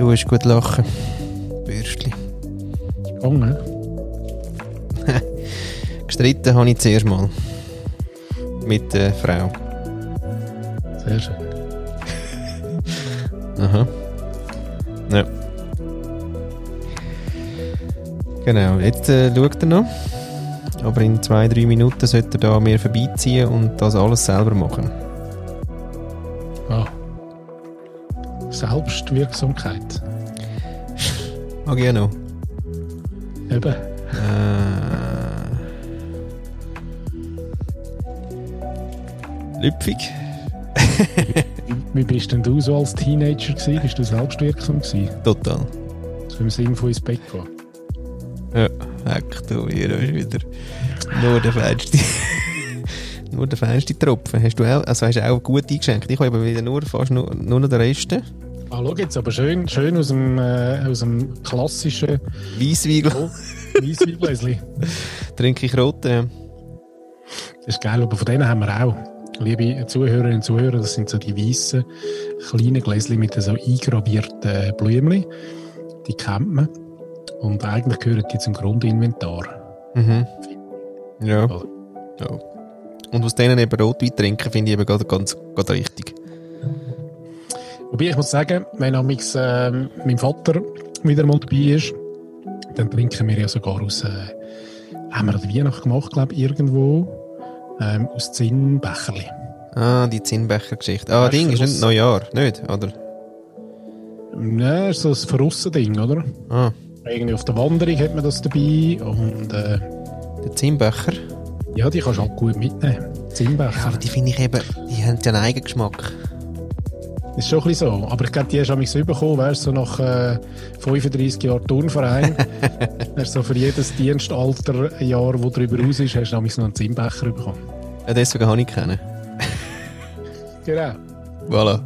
Du hast gut lachen. Bürstli. Gegangen. Gestritten habe ich zuerst mal. Mit der Frau. Sehr schön. Aha. Ja. Genau, jetzt äh, schaut er noch. Aber in zwei, drei Minuten sollte er da mir vorbeiziehen und das alles selber machen. Selbstwirksamkeit. Mag ich ja noch. Eben. Äh, Lüpfig. Wie bist denn du so als Teenager gewesen? Bist du selbstwirksam gewesen? Total. So im Sinn von ins Bett gehen? Ja, heck du, hier ist wieder nur der feinste. nur der feinste Tropfen. Hast du auch, also hast du auch gut eingeschenkt? Ich habe wieder nur fast nur, nur noch den Rest. Ah, schau jetzt, aber schön, schön aus dem, äh, aus dem klassischen Weisswein Weissweingläschen. trinke ich rote. Ja. Das ist geil, aber von denen haben wir auch. Liebe Zuhörerinnen und Zuhörer, das sind so die weißen kleinen Gläschen mit so eingravierten Blümchen. Die kennt man. Und eigentlich gehören die zum Grundinventar. Mhm. Ja. Ja. Und aus denen eben Rotwein trinken, finde ich eben gerade ganz, gerade richtig. Wobei ich muss sagen, wenn amix, äh, mein Vater wieder mal dabei ist, dann trinken wir ja sogar aus, äh, haben wir an Weihnacht gemacht, glaube ich, irgendwo, ähm, aus Zinnbecherli. Ah, die Zinnbecher-Geschichte. Ah, du, Ding ist nicht Neujahr, nicht? Oder? Ja, ist so ein Verrussen-Ding, oder? Ah, Irgendwie auf der Wanderung hat man das dabei und äh, der Zinnbecher. ja, die kannst du auch gut mitnehmen. Zinnbecher. Aber die finde ich eben, die haben ja einen eigenen Geschmack. Ist schon ein bisschen so. Aber ich glaube, die hast du amix bekommen, weißt du, so nach äh, 35 Jahren Turnverein. du so für jedes Dienstalter Jahr, das darüber raus ist, hast du amix noch einen Zinnbecher bekommen. Ja, deswegen habe ich kennen. Genau. Voilà.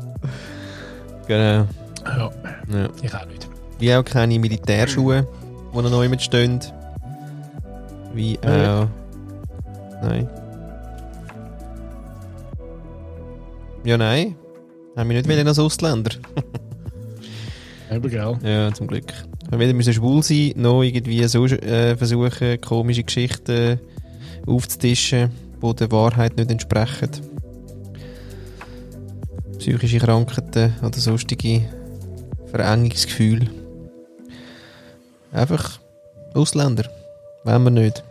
Genau. Ja, Ja. ich auch nicht. Wie auch keine Militärschuhe, die noch neu mitstehen. Wie Ja, auch. Nein. Ja, nein. Haben wir nicht wollen als Ausländer. Eben, gell? Ja, zum Glück. Wir weder müssen schwul sein, noch irgendwie so äh, versuchen, komische Geschichten aufzutischen, die der Wahrheit nicht entsprechen. Psychische Krankheiten oder sonstige Verengungsgefühle. Einfach Ausländer. Wollen wir nicht.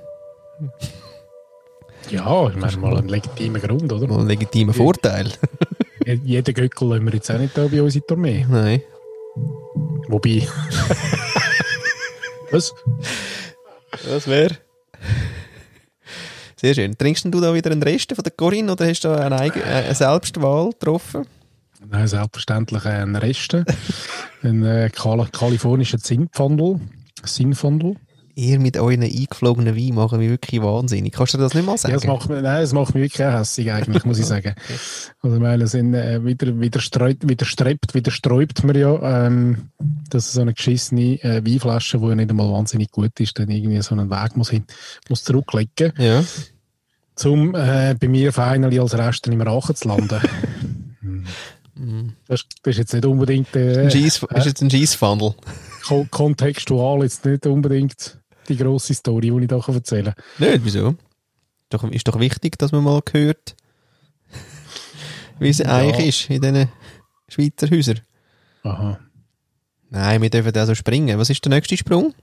Ja, ich meine mal einen legitimen Grund, oder? Mal ein legitimer Vorteil. Jeden Göckel lassen wir jetzt auch nicht da bei uns in die Armee. Nein. Wobei. Was? Was wäre? Sehr schön. Trinkst du da wieder einen Rest von der Corinne oder hast du da eine, eigene, äh, eine Selbstwahl getroffen? Nein, selbstverständlich ein Reste. ein äh, Kal kalifornischer Zinnpfandel. Sinnpfandel. Ihr mit euren eingeflogenen Wein machen mich wirklich wahnsinnig. Kannst du das nicht mal Ja, sagen? das macht, nein, das macht mich wirklich auch hässig, eigentlich, muss ich sagen. Also, ich meine, sind, äh, wieder, widerstreut, widerstrebt, widersträubt man ja, ähm, dass so eine geschissene äh, Weinflasche, die ja nicht einmal wahnsinnig gut ist, dann irgendwie so einen Weg muss, hin, muss zurücklegen, Ja. um äh, bei mir finally als Reste im Rachen zu landen. das, ist- das ist jetzt nicht unbedingt äh, Ein Scheisse- ist jetzt ein Scheissfandel. ko kontextual, jetzt nicht unbedingt die grosse Story, die ich da kann erzählen kann. Nicht, wieso? Doch, ist doch wichtig, dass man mal hört, wie es eigentlich ist in diesen Schweizer Häusern. Aha. Nein, wir dürfen da so springen. Was ist der nächste Sprung?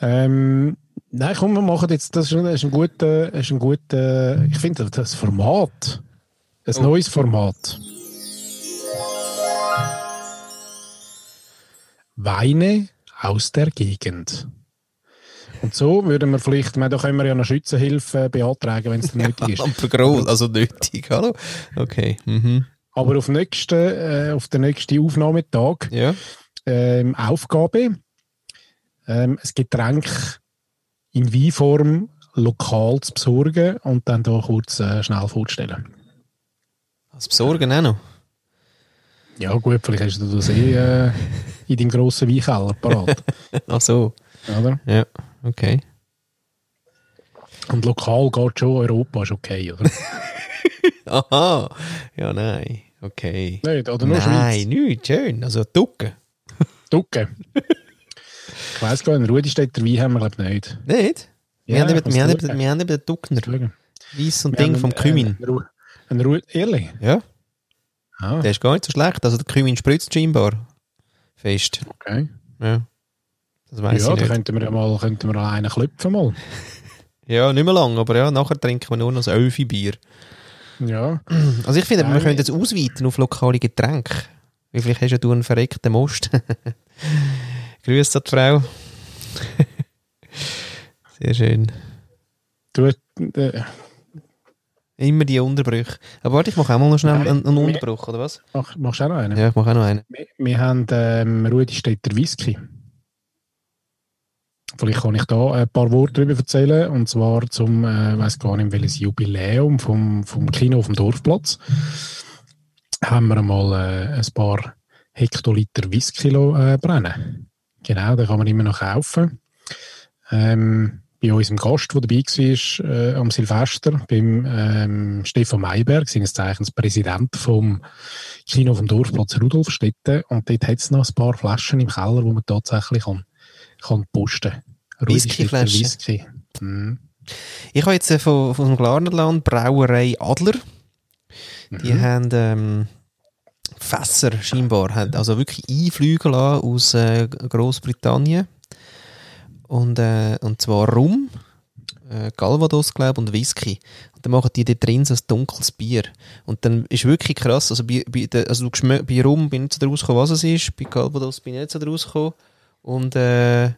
Ähm, nein, komm, wir machen jetzt, das ist, ein- das ist ein guter, ist ein guter, ich finde das Format, ein Oh. neues Format. Weine aus der Gegend. Und so würden wir vielleicht, da können wir ja eine Schützenhilfe beantragen, wenn es nötig ist. Lampe groß, also nötig, hallo? Okay, mhm. Aber auf, nächsten, äh, auf den nächsten Aufnahmetag Ja. ähm, Aufgabe, ähm, ein Getränk in Weinform lokal zu besorgen und dann da kurz äh, schnell vorzustellen. Das Besorgen auch noch. Ja gut, vielleicht hast du das eh äh, in deinem grossen Weinkeller parat. Ach so. oder? Ja, okay. Und lokal geht schon, Europa ist okay, oder? Aha. Ja, nein. Okay. Nicht, oder nur Nein, Schweiz? Schön. Also Ducken. Ducke. ich weiss gar nicht, Rudistädter Wein haben wir, glaube ich, nicht. Nicht? Wir, Ja, haben, eben, wir, haben, eben, wir haben eben den Duckner. Weiss und Wir Ding vom einen- Kümin. Ein, ein Ehrlich? Ja, Ah, der ist gar nicht so schlecht. Also der Kümin spritzt scheinbar. Fest. okay. Ja. Das weiss Ja, da könnten wir mal, könnten wir einen klopfen mal. Ja, nicht mehr lang, aber ja, nachher trinken wir nur noch das Elfi-Bier. Ja. Also ich finde, wir Nein. können jetzt ausweiten auf lokale Getränke. Wie vielleicht hast ja du einen verreckten Most. Grüß an die Frau. Sehr schön. Du, äh, Immer die Unterbrüche. Aber warte, ich mache auch mal noch schnell Nein, einen, einen wir- Unterbruch, oder was? mach, machst du auch noch einen? Ja, ich mache auch noch einen. Wir, wir haben ähm, Rudistädter Whisky. Vielleicht kann ich da ein paar Worte darüber erzählen. Und zwar zum, äh, weiß gar nicht welches Jubiläum vom, vom Kino auf dem Dorfplatz. Haben wir einmal äh, ein paar Hektoliter Whisky äh, brennen. Genau, den kann man immer noch kaufen. Ähm, bei unserem Gast, der dabei war, äh, am Silvester, beim ähm, Stefan Mayberg, seines Zeichens Präsident vom Kino vom Dorfplatz Rudolfstetten. Und dort hat es noch ein paar Flaschen im Keller, wo man tatsächlich kann, kann posten Whiskyflaschen? Whisky. Mhm. Ich habe jetzt äh, von, von dem Glarnerland Brauerei Adler. Die Mhm. haben ähm, Fässer scheinbar, haben also wirklich einfliegen lassen aus äh, Großbritannien. Und, äh, und zwar Rum, äh, Calvados, glaube und Whisky. Und dann machen die dort drin so ein dunkles Bier. Und dann ist wirklich krass, also bei, bei, der, also bei Rum bin ich nicht so draus gekommen, was es ist, bei Calvados bin ich nicht so draus gekommen. Und äh,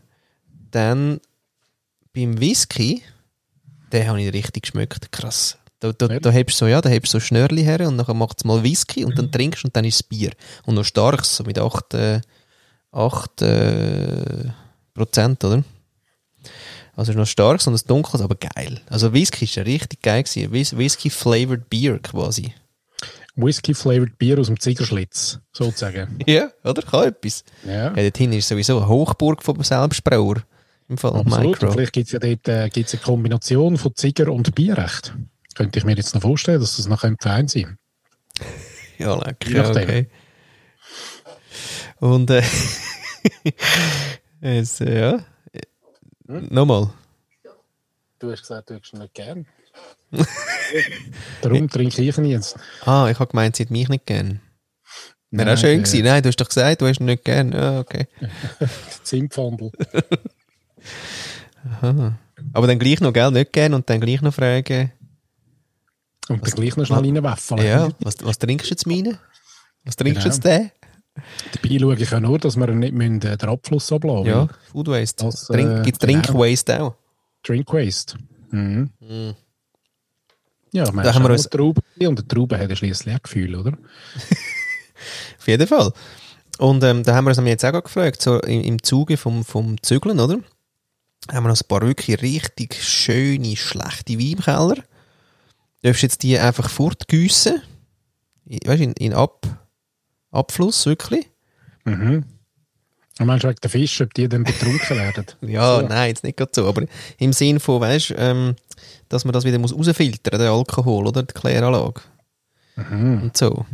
dann beim Whisky, den habe ich richtig geschmeckt, krass. Da, da, Ja. da hebst du so, ja, da hebst so Schnörli her und dann macht es mal Whisky und dann trinkst du und dann ist es Bier. Und noch starkes, so mit 8, äh, 8 äh, Prozent, oder? Also ist noch starkes und das dunkles, aber geil. Also Whisky ist ja richtig geil gewesen. Whis Whisky flavored Beer quasi. Whisky-flavored Bier aus dem Zigerschlitz, sozusagen. Ja, oder? Kann etwas. ja. Ja, dort ist sowieso eine Hochburg vom Selbstbrauer. Im Fall Absolut. Und Micro. vielleicht gibt es ja dort äh, gibt's eine Kombination von Ziger und Bierrecht. Könnte ich mir jetzt noch vorstellen, dass das noch ein fein sein Ja, lecker. Ja, okay. Und äh, es, äh, ja. Hm? Nochmal. Du hast gesagt, du hättest nicht gern. Darum trinke ich ihn jetzt. Ah, ich habe gemeint, sie hat mich nicht gern. Wäre auch schön der gewesen. Nein, du hast doch gesagt, du hast ihn nicht gern. Ja, okay. Zimpfhandel. Aha. Aber dann gleich noch, gell, nicht gern und dann gleich noch fragen, Und dann gleich noch schnell reinwäffeln. ja, was, was trinkst du jetzt meine? Was trinkst du Genau. jetzt den? Dabei schaue ich ja nur, dass wir nicht müssen, äh, den Abfluss ablassen Ja, weil Food Waste. Das, Trink, äh, Gibt genau. Drink Waste auch? Drink Waste. Mhm. Mhm. Ja, Da man haben wir uns- eine Traube und eine Traube hat ja schliesslich ein Gefühl, oder? Auf jeden Fall. Und ähm, da haben wir uns jetzt auch gefragt, so im, im Zuge vom, vom Zügeln, oder? Haben wir noch ein paar wirklich richtig schöne, schlechte Weine im Keller. Darfst jetzt die einfach fortgüssen? Weißt du, in, in Ab, Abfluss, wirklich? Mhm. Und meinst du wegen der Fische, ob die dann betrunken werden? Ja, So. nein, jetzt nicht gerade so. Aber im Sinn von, weißt du, ähm, dass man das wieder muss rausfiltern, den Alkohol, oder? Die Kläranlage. Mhm. Und so.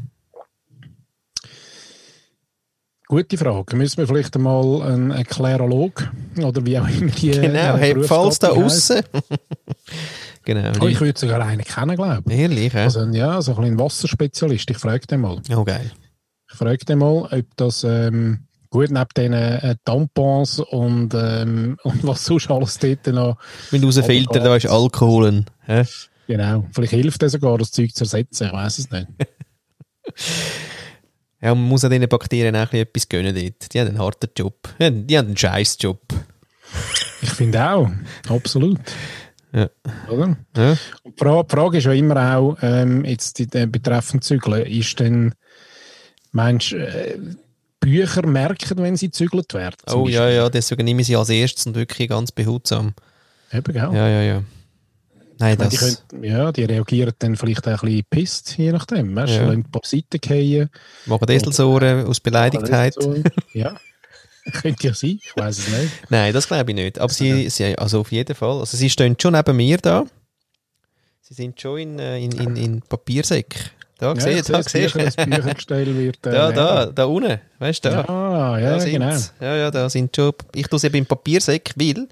Gute Frage. Müssen wir vielleicht einmal einen, Klärolog oder wie auch immer die Genau, äh, hey, falls da aussen. genau. Oh, ich würde sogar einen kennen, glaube ich. Ehrlich, ja? Also, ja, so ein bisschen Wasserspezialist. Ich frage den mal. Oh, geil. Ich frage den mal, ob das ähm, gut neben den äh, Tampons und, ähm, und was sonst alles dort noch. Wenn du rausfiltern, da ist Alkohol. Hä? Genau. Vielleicht hilft das sogar, das Zeug zu ersetzen. Ich weiß es nicht. Ja, man muss an diesen Bakterien auch ein bisschen etwas gönnen dort. Die haben einen harten Job. Die haben, die haben einen scheiß Job. Ich finde auch. Absolut. Ja. Oder? Ja. Und die Frage, die Frage ist ja immer auch, ähm, jetzt die, die betreffend Zügeln, ist denn, meinst äh, Bücher merken, wenn sie zügelt werden? Oh ja, Beispiel? ja, deswegen nehme ich sie als erstes und wirklich ganz behutsam. Eben, gell? Ja, ja, ja. Nein, meine, Die, können, ja, die reagieren dann vielleicht auch ein bisschen pisst, je nachdem. Weißt? Ja. Ja. ein paar Seiten fallen. machen Eselsohren aus Beleidigtheit. Ja. Könnte ja sein, ich weiß es nicht. Nein, das glaube ich nicht. Aber sie, sie, also auf jeden Fall. Also sie stehen schon neben mir da. Sie sind schon in, äh, in, in, in Papiersäck. Da, ja, siehst, da das siehst Bücher, das Büchergestell wird. Äh, Ja, da, da unten. Weißt du, da. Ah, ja, da ja genau. Ja, ja, da sind schon. Ich tue sie eben im Papiersäck, weil.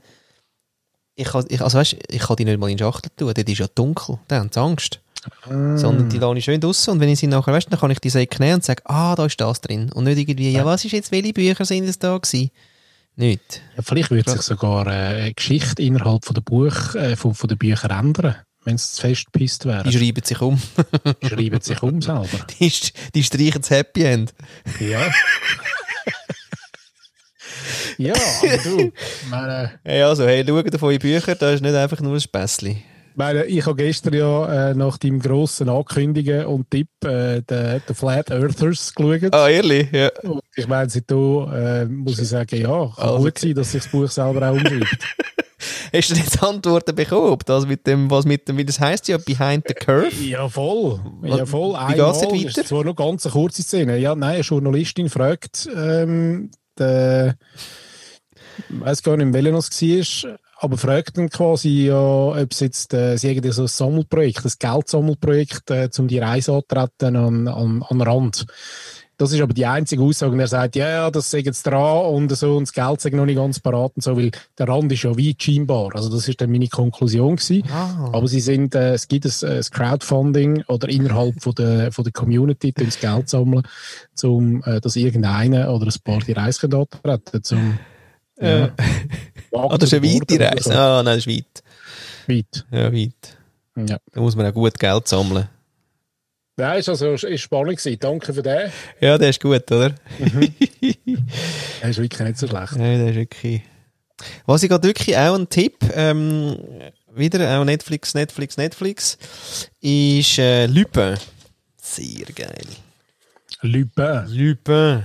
Ich kann, ich, also weißt, ich kann die nicht mal in den Schachtel tun, dort ist ja dunkel, da haben sie Angst. Ah. Sondern die lasse ich schön draussen und wenn ich sie nachher, weißt, dann kann ich die Säcke nehmen und sagen, ah, da ist das drin. Und nicht irgendwie, ja, was ist jetzt, welche Bücher sind es da gewesen? Nicht. Ja, vielleicht wird sich sogar äh, eine Geschichte innerhalb von der Buch, äh, von, von den Büchern ändern, wenn es zu fest gepisst Die wäre. schreiben sich um. Die schreiben sich um selber. Die, die streichen das Happy End. Ja. ja, aber du, meine, Hey, also, hey, schaut auf eure Bücher, da ist nicht einfach nur ein Späßli. meine, ich habe gestern ja äh, nach deinem grossen Ankündigen und Tipp äh, den, den Flat Earthers geschaut. Ah, ehrlich? Ja. Und ich meine, seitdem äh, muss ich sagen, ja, kann Also, gut sein, dass sich das Buch selber auch umschreibt. Hast du jetzt Antworten bekommen? Das mit dem, was mit dem, wie das heisst ja, Behind the Curve? Ja, voll. Ja, voll. Wie jetzt ist weiter? zwar noch ganz eine kurze Szene. Ja, nein, eine Journalistin fragt, ähm, der, ich weiß gar nicht, welcher es war, aber fragt dann quasi, ja, ob es jetzt, äh, sie irgendwie so ein Sammelprojekt, ein Geldsammelprojekt, äh, um die Reise anzutreten an, an, an Rand. Das ist aber die einzige Aussage. Und er sagt, ja, ja, das sei jetzt dran und so, und das Geld sei noch nicht ganz parat und so, weil der Rand ist ja weit scheinbar. Also, das ist dann meine Konklusion gewesen. Ah. Aber sie sind, äh, es gibt ein, ein Crowdfunding oder innerhalb von der, von der Community sie Geld sammeln, um, äh, dass irgendeiner oder ein paar die Reise antreten zum, Äh, ah, das ist eine weite Reise. Ah, nein, das ist weit. Weit. Ja, weit. Ja. Da muss man auch gut Geld sammeln. Nein, ist also ist spannend gewesen. Danke für den. Ja, der ist gut, oder? Das ist wirklich nicht so schlecht. Nein, der ist wirklich. Was ich gerade wirklich auch ein Tipp, ähm, wieder auch Netflix, Netflix, Netflix, ist äh, Lupin. Sehr geil. Lupin. Lupin.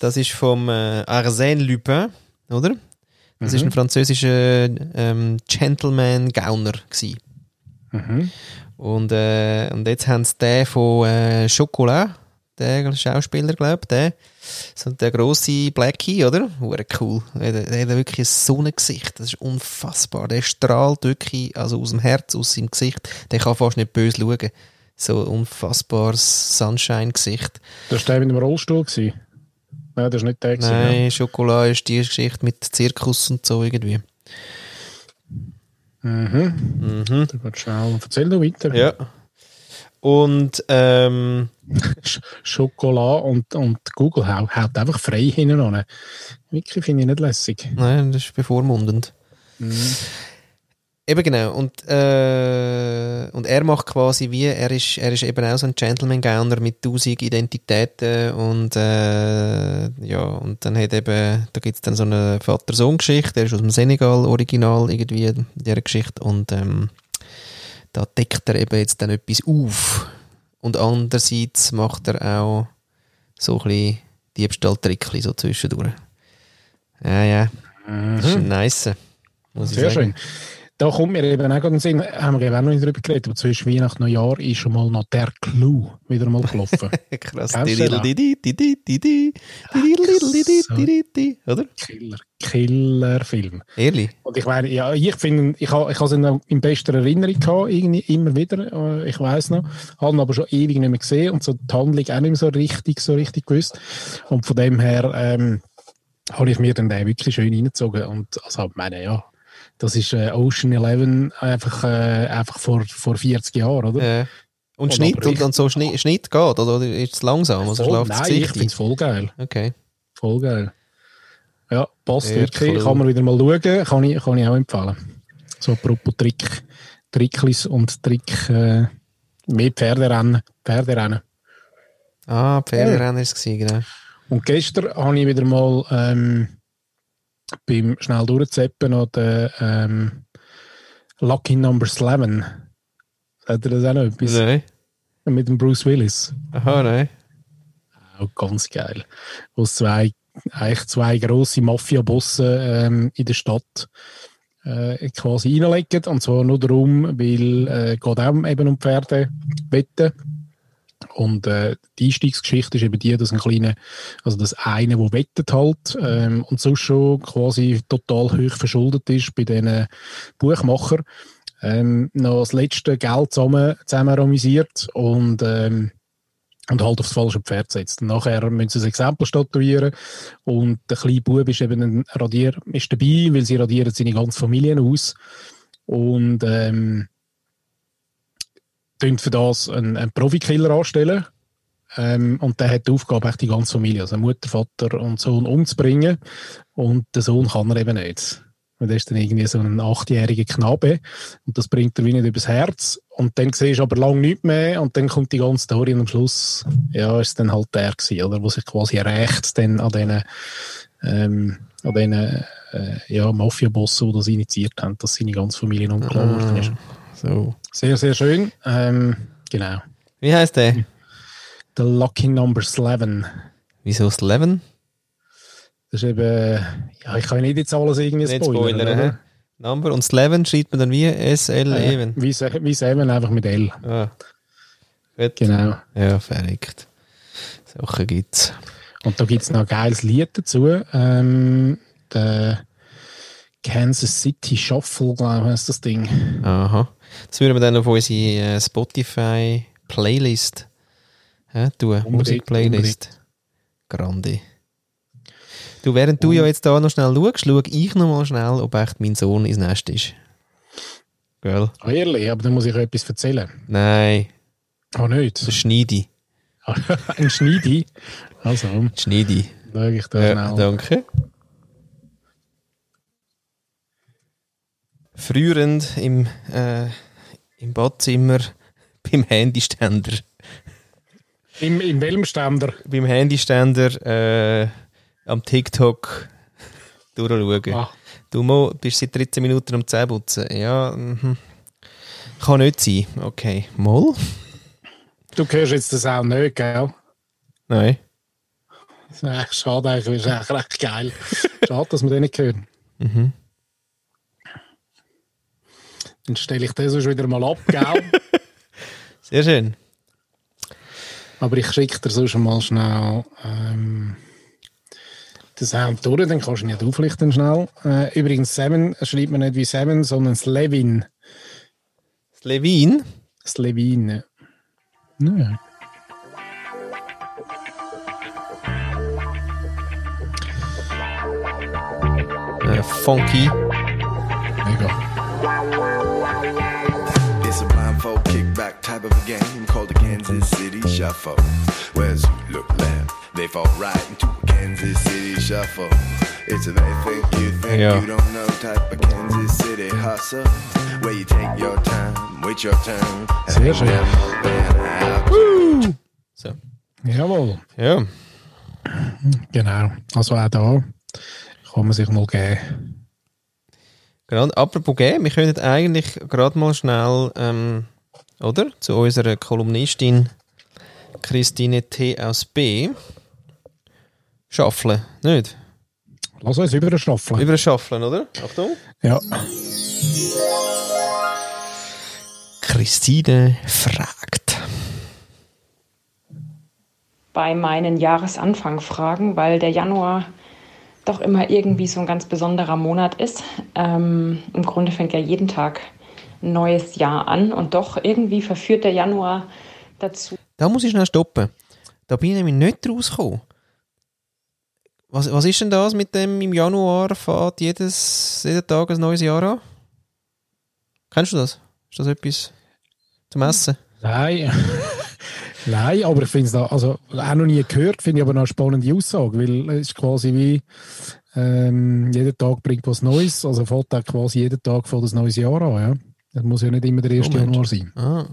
Das ist vom äh, Arsène Lupin, oder? Das ist ein französischer ähm, Gentleman-Gauner. Mhm. Und, äh, und jetzt haben sie den von äh, Chocolat, der Schauspieler, glaube ich, der, so der grosse Blackie, oder? Hure cool. Der, der hat wirklich ein Sonnengesicht. Das ist unfassbar. Der strahlt wirklich also aus dem Herz, aus seinem Gesicht. Der kann fast nicht böse schauen. So ein unfassbares Sunshine-Gesicht. Das war der mit dem Rollstuhl. Gewesen. Nein, das war nicht der. gewesen, Nein, Schokolade ist die Geschichte mit Zirkus und so irgendwie. Mhm. Mhm. Wird schnell. Erzähl noch weiter. Ja. Und ähm, Sch Schokolade und, und Google haut, haut einfach frei hinten an. Wirklich finde ich nicht lässig. nein, das ist bevormundend. Eben genau. Und, äh, und er macht quasi wie, er ist, er ist eben auch so ein Gentleman-Gauner mit tausend Identitäten und äh, ja, und dann hat eben, da gibt es dann so eine Vater-Sohn-Geschichte, der ist aus dem Senegal-Original irgendwie in dieser Geschichte und ähm, da deckt er eben jetzt dann etwas auf. Und andererseits macht er auch so ein bisschen Diebstahl-Trickli so zwischendurch. Ja, ja, das ist ein nice. Muss ich Sehr sagen. schön. Da kommt mir eben auch gerade Sinn, haben wir eben auch noch nicht drüber geredet, aber zwischen Weihnachten und Neujahr ist schon mal noch der Clou wieder mal gelaufen. Krass. Oder? Killer, Killerfilm. Ehrlich? Und ich meine, ja, ich finde, ich habe ich es in, in bester Erinnerung gehabt, irgendwie immer wieder, äh, ich weiß noch, habe ihn aber schon ewig nicht mehr gesehen und so die Handlung auch nicht mehr so richtig, so richtig gewusst. Und von dem her, ähm, habe ich mir dann den wirklich schön reingezogen und also, meine, ja, das ist äh, Ocean Eleven einfach, äh, einfach vor, vor 40 Jahren, oder? Ja. Und Und Schnitt, und, und so Schnitt, Schnitt geht, oder ist es langsam? Also Voll, nein, ich finde es voll geil. Okay. Voll geil. Ja, passt Sehr wirklich. cool. Kann man wieder mal schauen. Kann ich, kann ich auch empfehlen. So apropos Trick, Tricklis und Trick, äh, mehr Pferderennen. Pferderennen. Ah, Pferderennen war es, genau. Und gestern habe ich wieder mal ähm, beim schnell durchzeppen noch den ähm, Lucky Number 11. Hat er das auch noch etwas? Nein. Mit dem Bruce Willis. Aha, nein. Auch ganz geil. Wo es zwei, eigentlich zwei grosse Mafia-Bosse ähm, in der Stadt äh, quasi reinlegen. Und zwar nur darum, weil äh, geht auch eben um Pferde wetten. Und äh, die Einstiegsgeschichte ist eben die, dass ein kleiner, also das eine, der wettet halt ähm, und sonst schon quasi total hoch verschuldet ist bei diesen Buchmacher, ähm, noch das letzte Geld zusammen, zusammen amüsiert und, ähm, und halt aufs falsche Pferd setzt. Und nachher müssen sie ein Exempel statuieren und der kleine Bub ist eben ein Radier, ist dabei, weil sie radieren seine ganze Familie aus und ähm, für das einen, einen Profikiller anstellen ähm, und der hat die Aufgabe, die ganze Familie, also Mutter, Vater und Sohn umzubringen. Und der Sohn kann er eben nicht. Und der ist dann irgendwie so ein achtjähriger Knabe. Und das bringt er wie nicht übers Herz. Und dann siehst du aber lange nichts mehr. Und dann kommt die ganze Story und am Schluss, ja, ist dann halt der gewesen, oder? Wo sich quasi rächt dann an diesen, ähm, an diesen, äh, ja, Mafia-Bossen, die das initiiert haben, dass seine ganze Familie umgekommen ist. So. Sehr, sehr schön. Ähm, genau. Wie heißt der? The Lucky Number 11. Wieso das 11? Das ist eben, ja, ich kann nicht jetzt alles irgendwie Nicht spoilern. spoilern? Number und das 11 schreibt man dann wie SL Äh, even. wie, Se- wie Seven, einfach mit L. Ah. Gut. Genau. Ja, verrückt. Sachen gibt's. Und da gibt es noch ein geiles Lied dazu. Ähm, der Kansas City Shuffle, glaube ich, heißt das Ding. Aha. Das würden wir dann auf unsere äh, Spotify-Playlist hä, tun. Musikplaylist. Grande. Du, während du ja jetzt da noch schnell schaust, schaue ich noch mal schnell, ob echt mein Sohn ins Nest ist. Gell? Ah, ehrlich, aber dann muss ich etwas erzählen. Nein, Ah, nicht? Schneidi. ein Schneidi. Also, Schneidi. schau ich da Ja, schnell. danke. Frührend im, äh, im Badzimmer beim Handyständer. Im, Im welchem Ständer? Beim Handyständer äh, am TikTok durchschauen. Ah, Du Mo, bist seit 13 Minuten am Zähneputzen. Ja, mhm. kann nicht sein. Okay, Moll? du hörst jetzt das auch nicht, gell? Nein. Das ist eigentlich schade, eigentlich. Ist eigentlich recht geil. Schade, dass wir den nicht hören. Mhm. Dann stelle ich den sonst wieder mal ab, gell? Sehr schön. Aber ich schicke dir sonst mal schnell ähm, den Sound durch, dann kannst du ihn nicht auflichten schnell. Äh, übrigens, Seven schreibt man nicht wie Seven, sondern Slevin. Das Levin. Slevin. ja. Ja. Äh, funky. Mega. Of a game called the Kansas City Shuffle. Whereas you look left, they fall right into a Kansas City Shuffle. It's a they think you think Yeah. you don't know type of Kansas City hustle. Where you take your time, wait your turn, Sehr schön. So. Jawohl. Ja. Genau. Also auch da kann man sich mal geben. Genau. Apropos geben, wir können eigentlich gerade mal schnell, ähm, oder? Zu unserer Kolumnistin Christine T. aus B. Schaffeln, nicht? Lass uns über Staffeln. Über Schaffeln, oder? Achtung. Ja. Christine fragt. bei meinen Jahresanfangfragen, weil der Januar doch immer irgendwie so ein ganz besonderer Monat ist. Ähm, Im Grunde fängt ja jeden Tag ein neues Jahr an und doch irgendwie verführt der Januar dazu, Da muss ich schnell stoppen. Da bin ich nämlich nicht rausgekommen. Was, was ist denn das mit dem im Januar fährt jedes, jeden Tag ein neues Jahr an? Kennst du das? Ist das etwas zum Essen? Nein. Nein, aber ich finde es da, also auch noch nie gehört, finde ich aber noch eine spannende Aussage, weil es ist quasi wie ähm, jeder Tag bringt was Neues, also fällt auch quasi jeden Tag vor das neues Jahr an, ja. Das muss ja nicht immer der 1. Oh. Januar sein. Ah.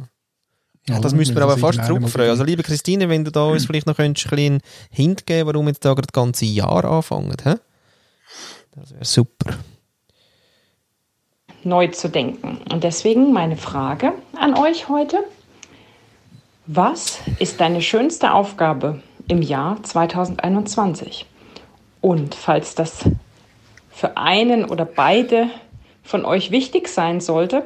Ja, das müssten wir Wenn aber fast zurückfragen. Also, liebe Christine, wenn du da uns vielleicht noch könntest, ein bisschen Hint geben warum jetzt da gerade das ganze Jahr anfängt. Hä? Das wäre super. neu zu denken. Und deswegen meine Frage an euch heute. Was ist deine schönste Aufgabe im Jahr 2021? Und falls das für einen oder beide von euch wichtig sein sollte,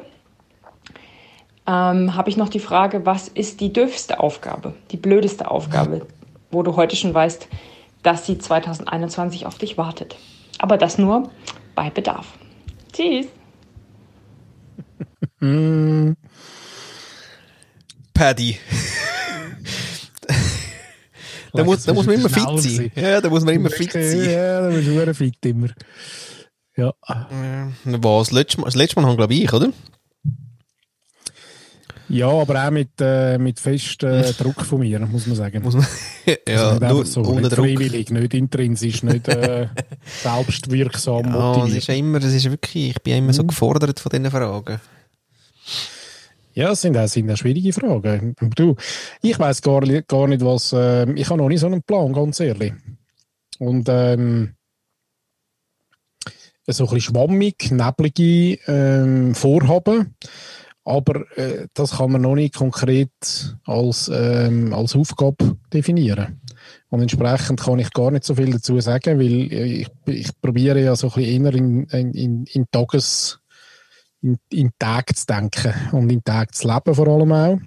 ähm, habe ich noch die Frage, was ist die dürfste Aufgabe, die blödeste Aufgabe, wo du heute schon weißt, dass sie 2021 auf dich wartet. Aber das nur bei Bedarf. Tschüss. Mm, Paddy. da, muss, da muss man immer fit Schneller sein. Ja, da muss man immer fit sein. Ja, da du verdammt fit immer. Ja. Äh, Was? Das letzte Mal, das letzte Mal haben, glaube ich, oder? Ja, aber auch mit, äh, mit festem Druck von mir, muss man sagen. Muss man, ja, Also nur so, ohne nicht Druck. freiwillig, nicht intrinsisch, nicht äh, selbstwirksam Ja, motiviert. ist immer, es ist wirklich, ich bin ja immer so Mhm. gefordert von diesen Fragen. Ja, es sind auch, sind auch schwierige Fragen. Du, ich weiß gar, gar nicht, was. Äh, ich habe noch nicht so einen Plan, ganz ehrlich. Und ähm, so ein bisschen schwammig, neblige ähm, Vorhaben. Aber äh, das kann man noch nicht konkret als, ähm, als Aufgabe definieren. Und entsprechend kann ich gar nicht so viel dazu sagen, weil ich, ich probiere ja so ein bisschen eher in, in, in, in Tages in, in Tag zu denken und in Tag zu leben vor allem auch.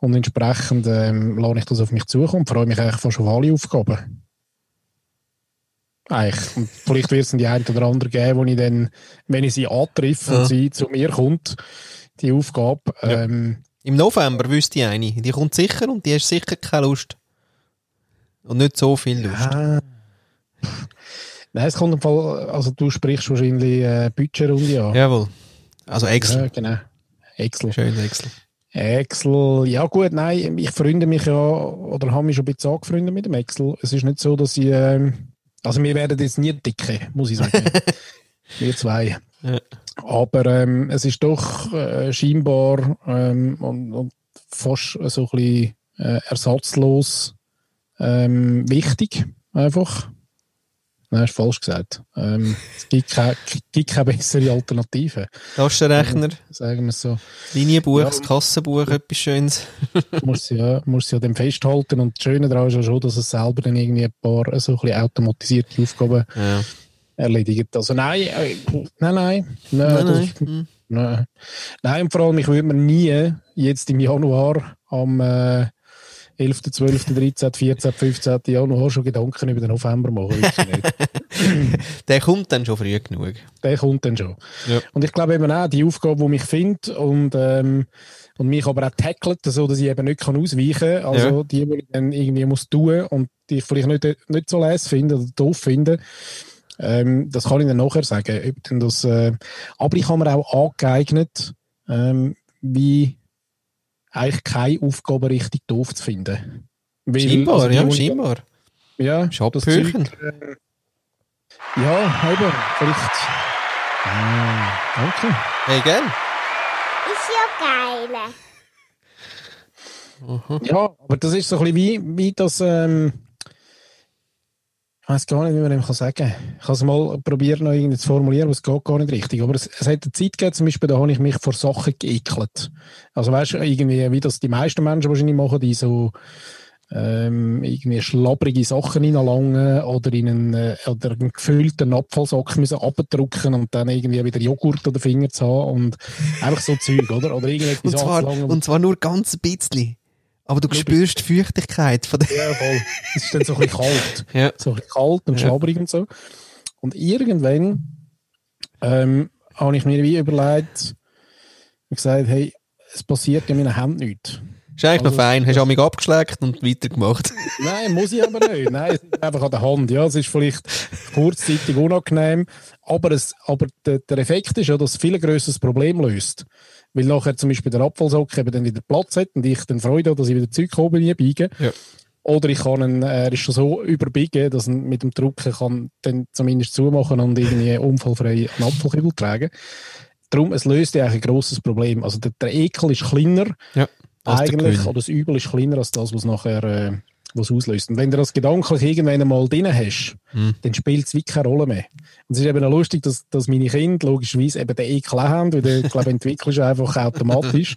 Und entsprechend ähm, lasse ich das auf mich zukommen und freue mich eigentlich fast auf alle Aufgaben. Eigentlich. Und vielleicht wird es die eine oder andere geben, wo ich dann, wenn ich sie antreffe Ja. und sie zu mir kommt, die Aufgabe, Ja. ähm, Im November wüsste ich eine. Die kommt sicher und die hast sicher keine Lust. Und nicht so viel Lust. Ah. Nein, es kommt im Fall, also du sprichst wahrscheinlich äh, Budgetrunde an. Jawohl. Also Excel. Ja, genau. Excel. Schön Excel. Excel, ja gut, nein, ich freunde mich ja, oder habe mich schon ein bisschen angefreundet mit dem Excel. Es ist nicht so, dass ich, ähm, also wir werden jetzt nie dicke, muss ich sagen. wir zwei. Ja. Aber ähm, es ist doch äh, scheinbar ähm, und, und fast so ein bisschen äh, ersatzlos ähm, wichtig, einfach. Nein, ist falsch gesagt. Ähm, es gibt keine, gibt keine bessere Alternative, Taschenrechner, sagen wir es so. Linienbuch, Ja. das Kassenbuch, etwas Schönes. muss ja, muss ja dann festhalten. Und das Schöne daran ist ja schon, dass es selber dann irgendwie ein paar so ein bisschen automatisierte Aufgaben Ja. Erledigt. Also nein, äh, nein, nein. Nein, Nein, das, nein. Hm. nein. Nein, und vor allem, ich würde mir nie jetzt im Januar am äh, 11., 12., 13., 14., 15. Januar schon Gedanken über den November machen. Der kommt dann schon früh genug. Der kommt dann schon. Ja. Und ich glaube eben auch, die Aufgabe, die mich findet und, ähm, und mich aber auch tackelt, so dass ich eben nicht kann ausweichen kann. Also Ja. die, die ich dann irgendwie muss tun und die ich vielleicht nicht, nicht so les finde oder doof finde, ähm, das kann ich dann nachher sagen. Ob denn das, äh, aber ich habe mir auch angeeignet, ähm, wie eigentlich keine Aufgabe richtig doof zu finden. Weil, Scheinbar, also ja, scheinbar. Ja. Zeug, äh, ja, eben, vielleicht. Ah, danke. Hey, gern. Ist ja geil. Ja, aber das ist so ein bisschen wie, wie das. Ähm, ich weiß gar nicht, wie man dem kann sagen kann. Ich habe es mal probiert, noch irgendwie zu formulieren, aber es geht gar nicht richtig. Aber es, es hat eine Zeit gegeben, zum Beispiel, da habe ich mich vor Sachen geekelt. Also weißt du, irgendwie, wie das die meisten Menschen wahrscheinlich machen, die so ähm, irgendwie schlabbrige Sachen reinlangen oder in einen, äh, oder einen gefüllten Abfallsack müssen abdrucken und dann irgendwie wieder Joghurt an den Finger zu haben und einfach so Zeug, oder? Oder irgendetwas Und zwar, und zwar nur ganz ein bisschen. Aber du spürst die Feuchtigkeit von der. Ja, voll. Es ist dann so ein bisschen kalt. Ja. So ein bisschen kalt und Ja. schlabberig und so. Und irgendwann ähm, habe ich mir wie überlegt und gesagt, hey, es passiert in meinen Händen nichts. Ist eigentlich noch Also, fein. Hast du mich abgeschlägt und weitergemacht. Nein, muss ich aber nicht. Nein, es ist einfach an der Hand. Ja, es ist vielleicht kurzzeitig unangenehm, aber, es, aber der, der Effekt ist ja, dass es viel grösseres Problem löst. Weil nachher zum Beispiel der Abfallsack eben dann wieder Platz hat und ich dann Freude habe, dass ich wieder Zeug oben reinbiege. Ja. Oder ich kann ihn, äh, er ist schon so überbiegen, dass er mit dem Drucken kann dann zumindest zumachen und irgendwie unfallfrei einen Abfallkübel tragen. Darum, es löst ja eigentlich ein grosses Problem. Also der, der Ekel ist kleiner, Ja. eigentlich, oder das Übel ist kleiner als das, was nachher äh, was auslöst. Und wenn du das gedanklich irgendwann einmal drin hast, Hm. dann spielt es wie keine Rolle mehr. Und es ist eben auch lustig, dass, dass meine Kinder logischerweise eben den Ekel haben, weil der, ich glaube, entwickelst du einfach automatisch.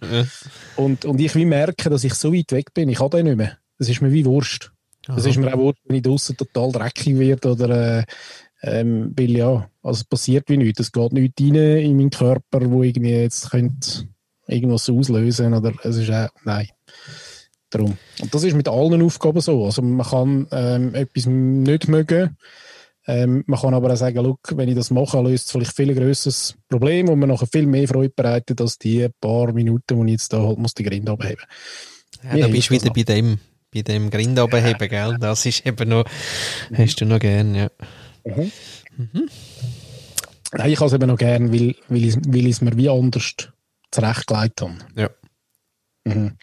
Und, und ich wie merke, dass ich so weit weg bin, ich habe den nicht mehr. Das ist mir wie Wurst. Das Aha. ist mir auch Wurst, wenn ich draußen total dreckig wird oder äh, ähm, weil ja, also es passiert wie nichts. Es geht nichts rein in meinen Körper, wo irgendwie jetzt könnte irgendwas auslösen oder es ist auch, nein. Darum. Und das ist mit allen Aufgaben so. Also man kann ähm, etwas nicht mögen, Ähm, man kann aber auch sagen, look, wenn ich das mache, löst es vielleicht viel grösseres Problem, wo man nachher viel mehr Freude bereitet, als die paar Minuten, wo ich jetzt da halt muss die Grind abheben. Ja, Mir da bist du wieder bei dem, bei dem Grind abheben, gell? Das ist eben noch, hast du noch gern, ja. Nein, ich habe es eben noch gern, weil, weil ich es mir wie anders zurechtgelegt habe. Ja. Mhm.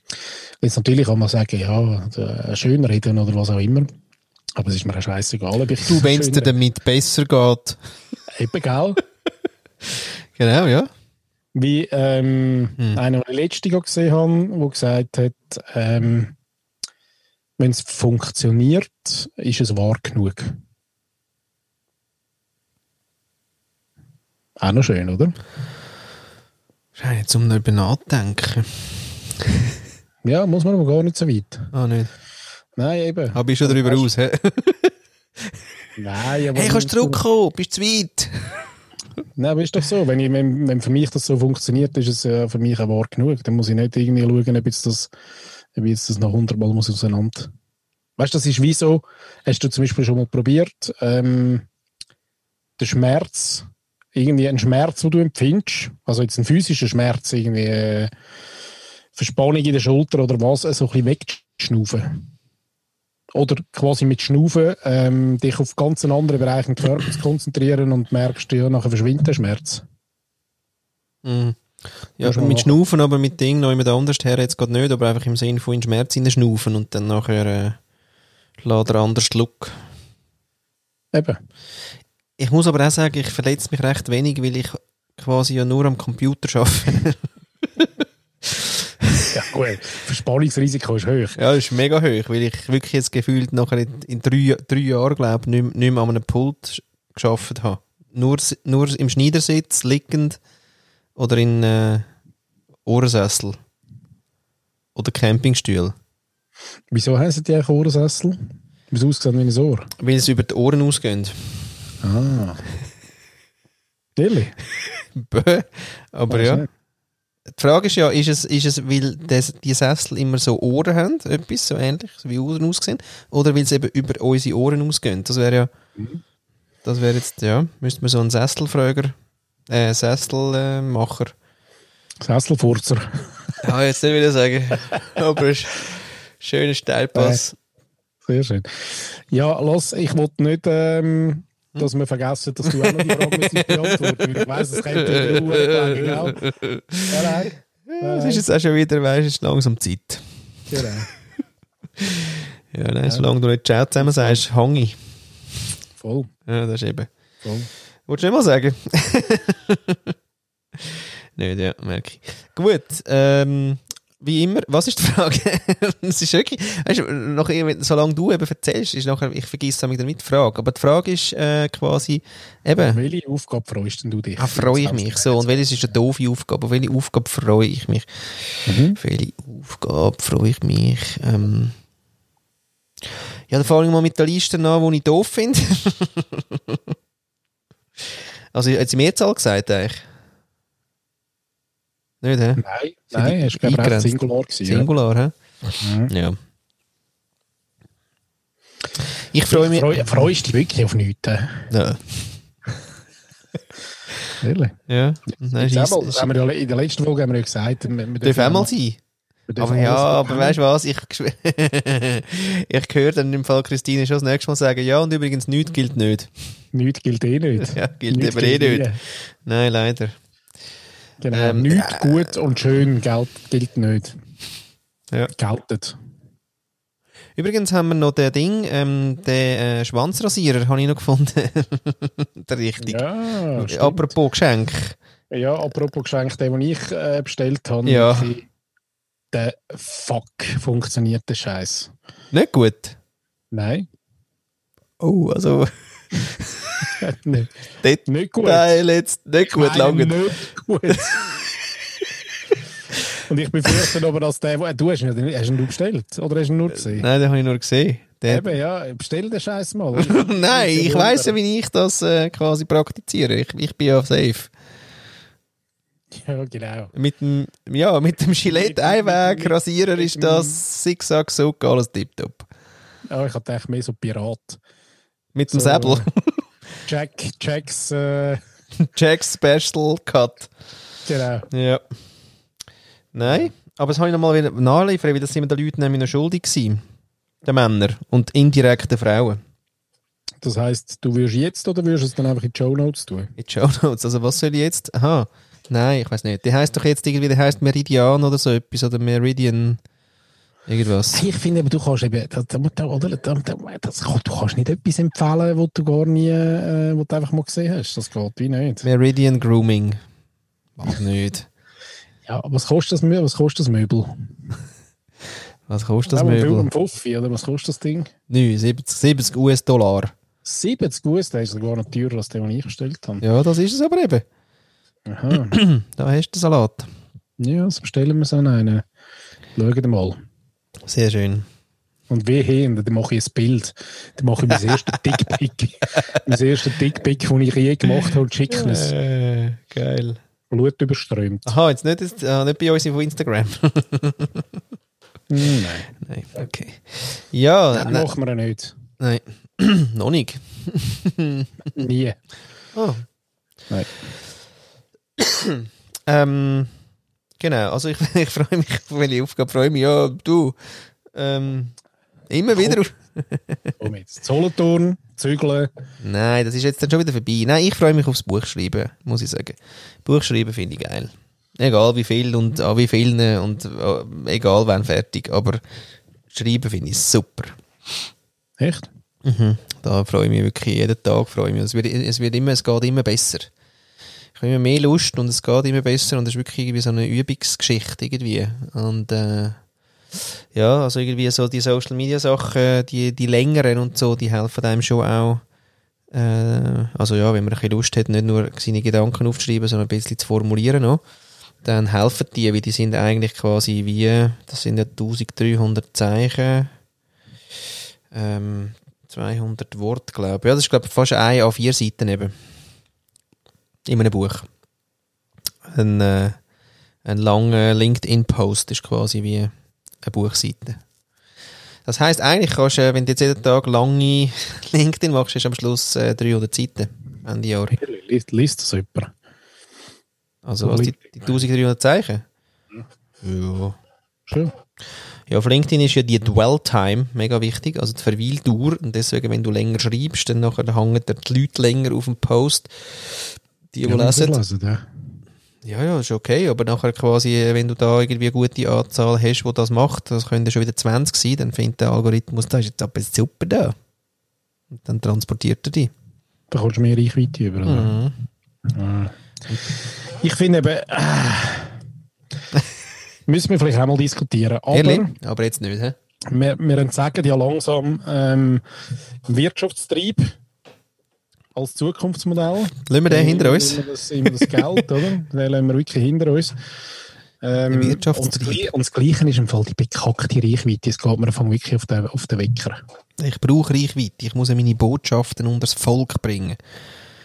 Jetzt natürlich kann man sagen, ja, schön reden oder was auch immer. Aber es ist mir scheißegal, ob ich Du, wenn es dir damit besser geht. Eben, gell? Genau, ja. Wie ähm, Hm. einer, den ich letzte gesehen habe, der gesagt hat, ähm, wenn es funktioniert, ist es wahr genug. Auch noch schön, oder? Scheint jetzt um darüber nachdenken. Ja, muss man aber gar nicht so weit. Ah, nicht. Nein, eben. Aber bist du darüber raus, hä? Nein, aber Hey, kannst du zurückkommen? Bist du zu weit? Nein, aber ist doch so. Wenn, ich, wenn, wenn für mich das so funktioniert, ist es ja für mich auch wahr genug. Dann muss ich nicht irgendwie schauen, ob jetzt das, ob jetzt das noch hundertmal muss auseinander. Weißt du, das ist wie so, hast du zum Beispiel schon mal probiert, ähm, der Schmerz, irgendwie ein Schmerz, den du empfindest, also jetzt ein physischer Schmerz, irgendwie äh, Verspannung in der Schulter oder was, so ein bisschen wegzuschnaufen. Oder quasi mit Schnaufen ähm, dich auf ganz einen anderen Bereich im Körper zu konzentrieren und merkst, ja, nachher verschwindet der Schmerz. Mhm. Ja, mit machen. Schnaufen, aber mit Ding noch jemand anders her jetzt gerade nicht, aber einfach im Sinne von in den Schmerz schnaufen und dann nachher äh, lässt er anders Look. Eben. Ich muss aber auch sagen, ich verletze mich recht wenig, weil ich quasi ja nur am Computer arbeite. Ja, gut. Verspannungsrisiko ist hoch. ja, ist mega hoch, weil ich wirklich jetzt gefühlt nachher in, in drei, drei Jahren, glaube ich, nicht, nicht mehr an einem Pult geschafft habe. Nur, nur im Schneidersitz, liegend oder in äh, Ohrensessel. Oder Campingstuhl. Wieso heißen die eigentlich Ohrensessel? Wieso ausgesehen wie ein Ohr? Weil es über die Ohren ausgeht. Ah. Bäh. Aber Weiss ja. Die Frage ist ja, ist es, ist es weil des, die Sessel immer so Ohren haben, etwas so ähnlich, so wie Ohren aussehen, oder weil sie eben über unsere Ohren ausgehen? Das wäre ja, das wäre jetzt, ja, müsste man so einen Sesselfrager, äh, Sesselmacher. Sesselfurzer. Ja, jetzt nicht wieder sagen, aber es ist schöner Steilpass. Sehr schön. Ja, los, ich wollte nicht, ähm, dass wir vergessen, dass du auch noch die Frage beantworten weil Ich weiss, es könnte wieder Uhr gell? Ja, nein. Ja, es ist jetzt auch schon wieder, weißt du, es ist langsam Zeit. Genau. Ja, nein, solange du nicht Ciao zusammen sagst, hang ich. Voll. Ja, das ist eben. Voll. Wolltest du nicht mal sagen? nicht, ja, merke ich. Gut, ähm, wie immer, was ist die Frage? Es ist wirklich, weißt du, nach, solange du eben erzählst, ist nachher, ich vergesse damit die Frage. Aber die Frage ist äh, quasi, eben, Welche Aufgabe freust denn du dich? ah, freue ich mich so. Und welches ist eine doofe Aufgabe? Auf welche Aufgabe freue ich mich? Mhm. Auf welche Aufgabe freue ich mich? Ähm, ja, dann fange ich mal mit der Liste an, die ich doof finde. also, jetzt im Mehrzahl gesagt eigentlich. Nicht, hä? Nein, Sind nein, hast du glaube ich? Singular gewesen. ja. Singular, hä? Mhm. Ja. Ich freue mich. Freu, freust dich wirklich auf nichts? hä? Ja. Ehrlich? ja. Nein, ist, einmal, ist, haben wir ja in der letzten Folge haben wir ja gesagt, wir, dürfen einmal sein. Aber ja, aber weißt du was? Ich, ich höre dann im Fall Christine schon das nächste Mal sagen, ja, und übrigens, nichts gilt nicht. Nichts gilt eh nicht. Ja, gilt Nichts eben eh nicht. Nein, leider. Genau. Ähm, nichts gut und schön gilt, gilt nicht. Ja. Geltet. Übrigens haben wir noch den Ding, ähm, den äh, Schwanzrasierer habe ich noch gefunden. der richtig. Ja, stimmt. Apropos Geschenk. ja, apropos Geschenk, den, den ich äh, bestellt habe, Ja. der Fuck funktioniert der Scheiß. Nicht gut. Nein, Oh, also, nicht, dort nicht gut. Nein, jetzt nicht gut lange. Nicht gut. Und ich befürchte aber, dass der, du hast ihn, hast ihn bestellt? Oder hast du ihn nur gesehen? Nein, den habe ich nur gesehen. Der, Eben, ja, bestell den Scheiß mal. Nein, ich weiss ja, wie ich das äh, quasi praktiziere. Ich, ich bin ja safe. Ja, genau. Mit dem, ja, mit dem Gillette Mit- Einweg mit- Rasierer mit ist das Zigzag so alles tipptopp. Ja, ich hatte eigentlich mehr so Pirat. Mit dem So. Säbel. Jack, Jacks, äh, Jack Special Cut. genau. Ja. Nein, aber das habe ich nochmal wieder nachliefern, weil das sind den Leuten nämlich noch schuldig gewesen. Den Männern und indirekt den Frauen. Das heisst, du würdest jetzt oder würdest du es dann einfach in die Show Notes tun? In die Show Notes. Also was soll ich jetzt? Aha. Nein, ich weiß nicht. Der heißt doch jetzt irgendwie, der heißt Meridian oder so etwas oder Meridian irgendwas. Ich finde, du kannst eben, das, das, oder, das, das, du kannst nicht etwas empfehlen, was du gar nie, äh, was du einfach mal gesehen hast. Das geht wie nicht. Meridian Grooming. Mach nicht. Ja, was kostet das, Mö- was kostet das Möbel? Was kostet das ein Möbel? Fuffi, oder was kostet das Ding? Nö, 70, 70 US-Dollar. 70 US, der ist sogar noch teurer als der, den ich gestellt habe. Ja, das ist es aber eben. Aha. Da hast du den Salat. Ja, so bestellen wir so einen. Schaut mal. Sehr schön. Und wie hin, dann mache ich ein Bild. Dann mache ich mein erstes Dickpick. mein erstes Dickpick, den ich je gemacht habe, und schicke es. Äh, geil. Blut überströmt. Aha, jetzt nicht, jetzt, äh, nicht bei uns auf Instagram. Nein, Nein, okay. Ja, das nein, machen wir nicht. nein. noch nicht. Nie. Oh. Nein. Ähm, genau, also ich, ich freue mich auf welche Aufgabe, freue mich, ja, du, ähm, immer wieder auf... Komm jetzt. Solothurn, Zügeln. Nein, das ist jetzt dann schon wieder vorbei. Nein, ich freue mich aufs Buchschreiben, muss ich sagen. Buchschreiben finde ich geil. Egal wie viel und an wie vielen und äh, egal wann fertig, aber schreiben finde ich super. Echt? Mhm. Da freue ich mich wirklich, jeden Tag freue ich mich. Es wird, es wird immer, es geht immer besser. Ich habe immer mehr Lust und es geht immer besser und es ist wirklich irgendwie so eine Übungsgeschichte irgendwie. Und äh, ja, also irgendwie so die Social Media Sachen, die, die längeren und so, die helfen einem schon auch. Äh, also ja, wenn man ein bisschen Lust hat, nicht nur seine Gedanken aufzuschreiben, sondern ein bisschen zu formulieren noch, dann helfen die, weil die sind eigentlich quasi wie, das sind ja 1300 Zeichen, ähm, 200 Worte, glaube ich. Ja, das ist, glaube ich, fast ein A4 Seiten eben. In einem Buch. Ein, äh, ein langer LinkedIn-Post ist quasi wie eine Buchseite. Das heisst, eigentlich kannst du, äh, wenn du jetzt jeden Tag lange LinkedIn machst, du am Schluss äh, 300 Seiten. Ende Jahr. Liest, liest das jemand? Also, was, die, die 1300 Zeichen? Ja. Schön. Ja, auf LinkedIn ist ja die Dwell-Time mega wichtig, also die Verweildauer. Und deswegen, wenn du länger schreibst, dann nachher hängen die Leute länger auf dem Post. Die, die Ja, lesen. ja. Ja, ja, ist okay, aber nachher quasi, äh, wenn du da irgendwie eine gute Anzahl hast, die das macht, das können schon wieder 20 sein, dann findet der Algorithmus, da ist jetzt etwas super da. Und dann transportiert er die. Da kommst du mehr Reichweite über. Oder? Mhm. Ah. Ich finde eben, äh, müssen wir vielleicht auch mal diskutieren. Aber Ehrlich? Aber jetzt nicht, hä? wir, wir sagen ja langsam ähm, Wirtschaftstrieb als Zukunftsmodell. Lassen wir den hinter uns? Immer das, immer das Geld, oder? Den lassen wir wirklich hinter uns. Ähm. Und das, Gleiche- und das Gleiche ist im Fall die bekackte Reichweite. Es geht mir einfach wirklich auf den, auf den Wecker. Ich brauche Reichweite, ich muss meine Botschaften unter das Volk bringen.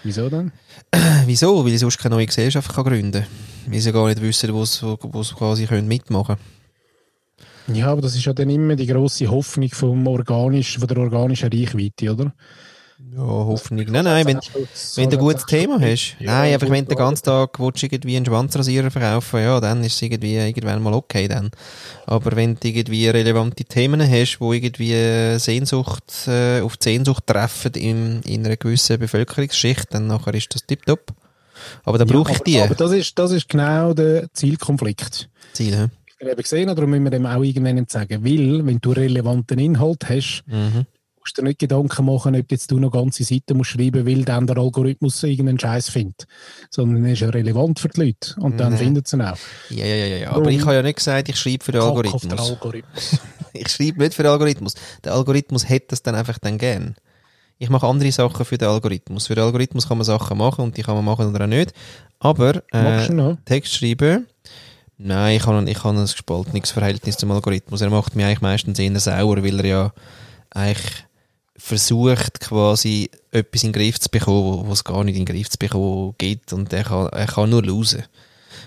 Wieso denn? Wieso? Weil ich sonst keine neue Gesellschaft kann gründen kann. Weil sie gar nicht wissen, wo sie wo sie quasi können mitmachen können. Ja, aber das ist ja dann immer die grosse Hoffnung vom organisch, von der organischen Reichweite, oder? Ja, hoffentlich. Nein, nein, wenn, wenn du ein gutes Thema hast. nein, einfach wenn du den ganzen Tag willst, irgendwie einen Schwanzrasierer verkaufen ja, dann ist es irgendwie irgendwann mal okay dann. Aber wenn du irgendwie relevante Themen hast, wo irgendwie Sehnsucht, äh, auf die Sehnsucht treffen in, in einer gewissen Bevölkerungsschicht, dann nachher ist das tipptopp. Aber da brauche ich die Aber das ist, das ist genau der Zielkonflikt. Ziele. hä? Ich habe gesehen, darum müssen wir dem auch irgendwann sagen, weil, wenn du relevanten Inhalt hast, Mhm. Musst dir nicht Gedanken machen, ob jetzt du noch ganze Seiten musst schreiben weil dann der Algorithmus irgendeinen Scheiß findet. Sondern er ist ja relevant für die Leute. Und dann Mhm. findet sie ihn auch. Ja, ja, ja, ja. Aber ich habe ja nicht gesagt, ich schreibe für den Algorithmus. den Algorithmus. Ich schreibe nicht für den Algorithmus. Der Algorithmus hätte das dann einfach dann gern. Ich mache andere Sachen für den Algorithmus. Für den Algorithmus kann man Sachen machen und die kann man machen oder auch nicht. Aber äh? Text schreiben, nein, ich habe, ich habe ein gespaltenes Verhältnis zum Algorithmus. Er macht mich eigentlich meistens eher sauer, weil er ja eigentlich versucht, quasi etwas in den Griff zu bekommen, was es gar nicht in den Griff zu bekommen gibt und er kann, er kann nur losen.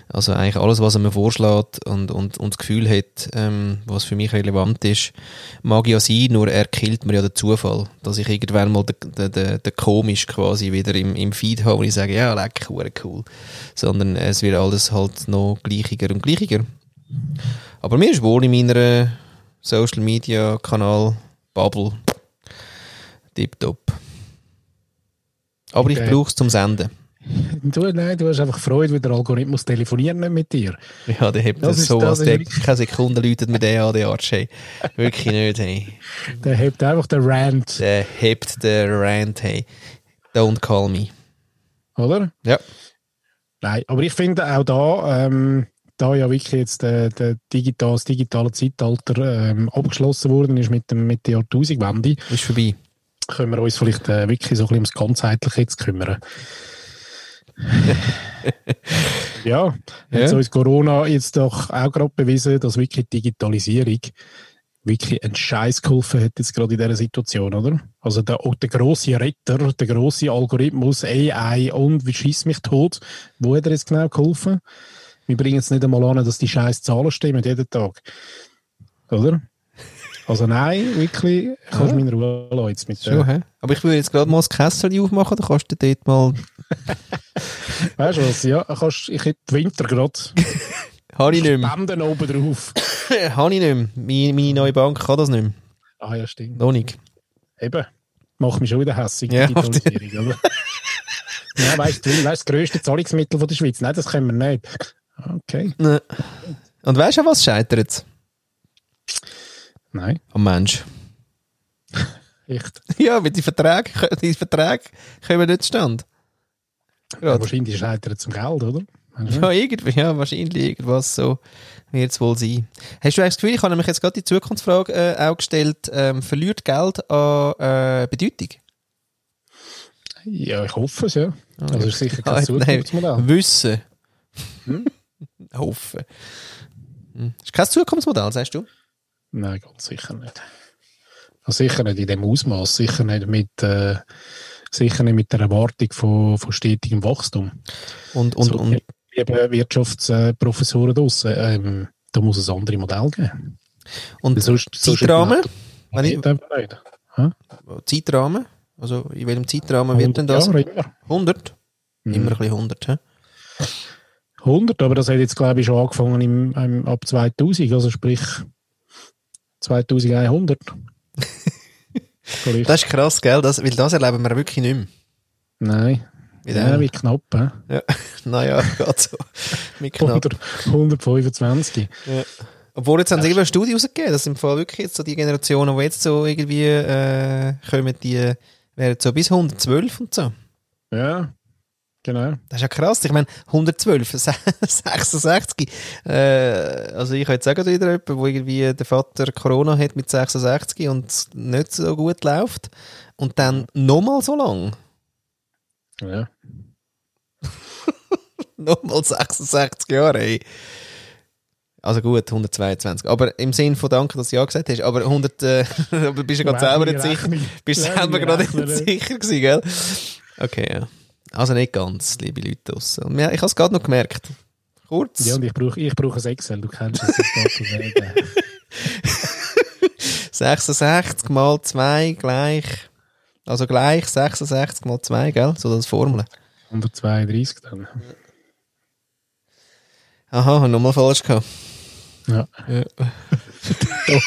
Also eigentlich alles, was er mir vorschlägt und, und, und das Gefühl hat, ähm, was für mich relevant ist, mag ja sein, nur er killt mir ja den Zufall, dass ich irgendwann mal den, den, den, komisch quasi wieder im, im Feed habe, wo ich sage, ja, leck, cool. Sondern es wird alles halt noch gleichiger und gleichiger. Aber mir ist wohl in meiner Social Media Kanal Bubble tipptopp. Aber ich Okay. brauche es zum Senden. Du, nein, du hast einfach Freude, weil der Algorithmus telefoniert nicht mit dir. Ja, der hebt Das das so, als der keine Sekunde läutet mit der an der Arsch. Hey. Wirklich nicht, hey. Der hebt einfach den Rant, Der hebt den Rant, hey. Don't call me. oder? Ja. Nein, aber ich finde auch da, ähm, da ja wirklich jetzt der, der digital, das digitale Zeitalter ähm, abgeschlossen worden ist mit, dem, mit der Jahrtausendwende, Ist vorbei. Können wir uns vielleicht äh, wirklich so ein bisschen ums Ganzheitliche jetzt kümmern. ja, hat Ja. uns Corona jetzt doch auch gerade bewiesen, dass wirklich Digitalisierung wirklich ein Scheiß geholfen hat jetzt gerade in dieser Situation, oder? Also der, der grosse Retter, der grosse Algorithmus, AI und wie schießt mich tot, wo hat er jetzt genau geholfen? Wir bringen es nicht einmal an, dass die scheiß Zahlen stimmen jeden Tag. Oder? Also nein, wirklich, kannst du meine Ruhe lassen jetzt mit Schon, hä? Aber ich würde jetzt gerade mal das Kessel aufmachen, dann kannst du dort mal. Weißt du was, ja, kannst, ich hätte Winter gerade Habe ich nicht mehr. Spenden oben drauf. Habe ich nicht mehr. Meine, meine neue Bank kann das nicht mehr. Ah ja, stimmt. Noch nicht. Eben. Macht mich schon wieder hässlich, Ja, Digitalisierung, oder? ja, weißt du, weißt, das grösste Zahlungsmittel von der Schweiz? Nein, das können wir nicht. Okay. Ne. Und weißt du, was scheitert jetzt? Nein, Am Mensch. echt. Ja, weil die Verträge, die Verträge kommen nicht zustande. Ja, wahrscheinlich scheitert es zum Geld, oder? Ja, irgendwie, ja, wahrscheinlich irgendwas so wird es wohl sein. Hast du eigentlich das Gefühl, ich habe nämlich jetzt gerade die Zukunftsfrage äh, auch gestellt, ähm, verliert Geld an äh, Bedeutung? Ja, ich hoffe es, ja. Also ist sicher Ah, kein nein, Zukunftsmodell. Wissen. Hoffen. Hm. Ist kein Zukunftsmodell, sagst du? Nein, ganz sicher nicht. Also sicher nicht in dem Ausmaß, sicher nicht mit, äh, sicher nicht mit der Erwartung von, von stetigem Wachstum. Und, und, so, und eben Wirtschaftsprofessoren draussen, ähm, da muss es andere Modelle geben. Und Sonst- Zeitrahmen? Wenn ich, nicht. Zeitrahmen? Also in welchem Zeitrahmen wird denn das? Jahre immer. 100? Mhm. Immer ein bisschen 100, hä? 100, aber das hat jetzt, glaube ich, schon angefangen im, im, ab 2000, also sprich 2100. Vielleicht. Das ist krass, gell? Das, weil das erleben wir wirklich nicht mehr. Nein. Mit Ja, wie knapp. He? Ja, naja, geht so. Mit knapp. 100, 125. Ja. Obwohl, jetzt haben sie irgendwann eine Studie rausgegeben, dass im Fall wirklich jetzt so die Generationen, die jetzt so irgendwie äh, kommen, die wären so bis 112 und so. Ja, genau. Das ist ja krass. Ich meine, 112, 66. Äh, also ich jetzt sagen, wieder jemand, wo irgendwie der Vater Corona hat mit 66 und es nicht so gut läuft. Und dann nochmal so lang. Ja. Nochmal 66 Jahre, ey. Also gut, 122. Aber im Sinn von danke, dass du ja gesagt hast. Aber 100, äh, aber bist du gerade selber nicht sicher. Bist selber gerade nicht sicher gewesen, gell? Okay, ja. Also nicht ganz, liebe Leute draussen. Und Ich habe es gerade noch gemerkt. Kurz. Ja, und ich brauche ich brauch ein Excel, du kennst es. das geht nicht. 66 mal 2 gleich. Also gleich 66 mal 2, gell? So das Formel. 132 dann. Aha, nochmal falsch gehabt. Ja. Ja.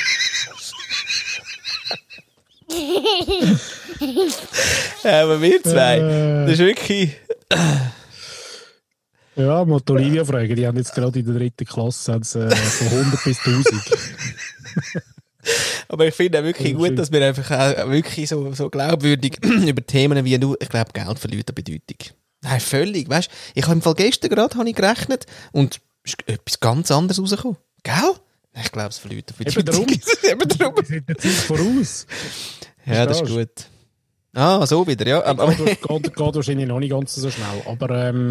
ja, aber wir zwei, Äh. das ist wirklich. Ja, mal die Olivia fragen, die haben jetzt gerade in der dritten Klasse haben sie, äh, von 100 bis 1000. Aber ich finde auch wirklich Ja, gut, dass wir einfach auch wirklich so, so glaubwürdig über Themen wie du, ich glaube, Geld verliert an Bedeutung. Nein, völlig. Weißt ich habe im Fall gestern gerade ich gerechnet und ist etwas ganz anderes rausgekommen. Gell? Ich glaube, es verliert an Eben Bedeutung. Eben darum. Wir sind der Zeit voraus. Ja, das ist gut. Ah, so wieder, ja. Aber, Geht, geht, geht wahrscheinlich noch nicht ganz so schnell. Aber ähm,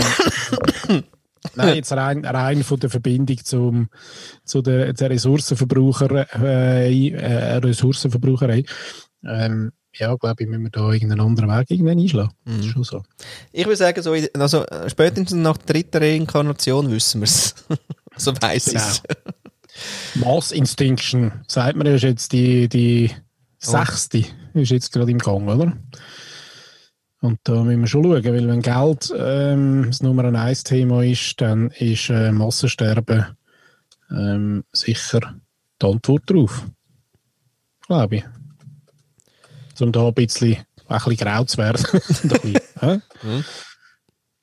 nein, jetzt rein, rein von der Verbindung zum, zu der, der Ressourcenverbraucher, äh, äh, Ressourcenverbraucherei. Ähm, ja, glaube ich, müssen wir da irgendeinen anderen Weg irgendwann einschlagen. Das Mhm. ist schon so. Ich würde sagen, so also, spätestens nach der dritten Reinkarnation wissen wir es. so weiss ich es. Mass Instinction, sagt man, ist jetzt die, die sechste, ist jetzt gerade im Gang, oder? Und da müssen wir schon schauen, weil wenn Geld ähm, das Nummer eins Thema ist, dann ist äh, Massensterben ähm, sicher die Antwort drauf. Glaube ich. Um da ein bisschen, ein bisschen grau zu werden. Bisschen, hä? Mhm.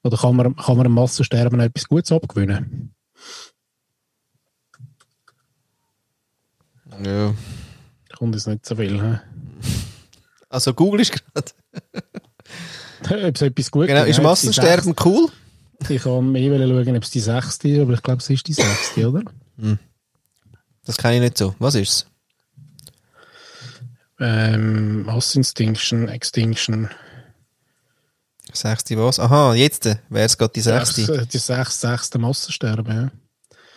Oder kann man, kann man dem Massensterben etwas Gutes abgewinnen? Ja. Kommt jetzt nicht so viel. Hä? Also Google ist gerade. Ob es etwas gut Genau, ist es Massensterben cool? Ich kann mehr schauen, ob es die sechste ist, aber ich glaube, es ist die sechste, oder? Das kenne ich nicht so. Was ist es? Ähm, Mass Extinction, Extinction. Sechste was? Aha, jetzt wäre es gerade die sechste. Sechs- Die sechste, sechste Massensterben, ja.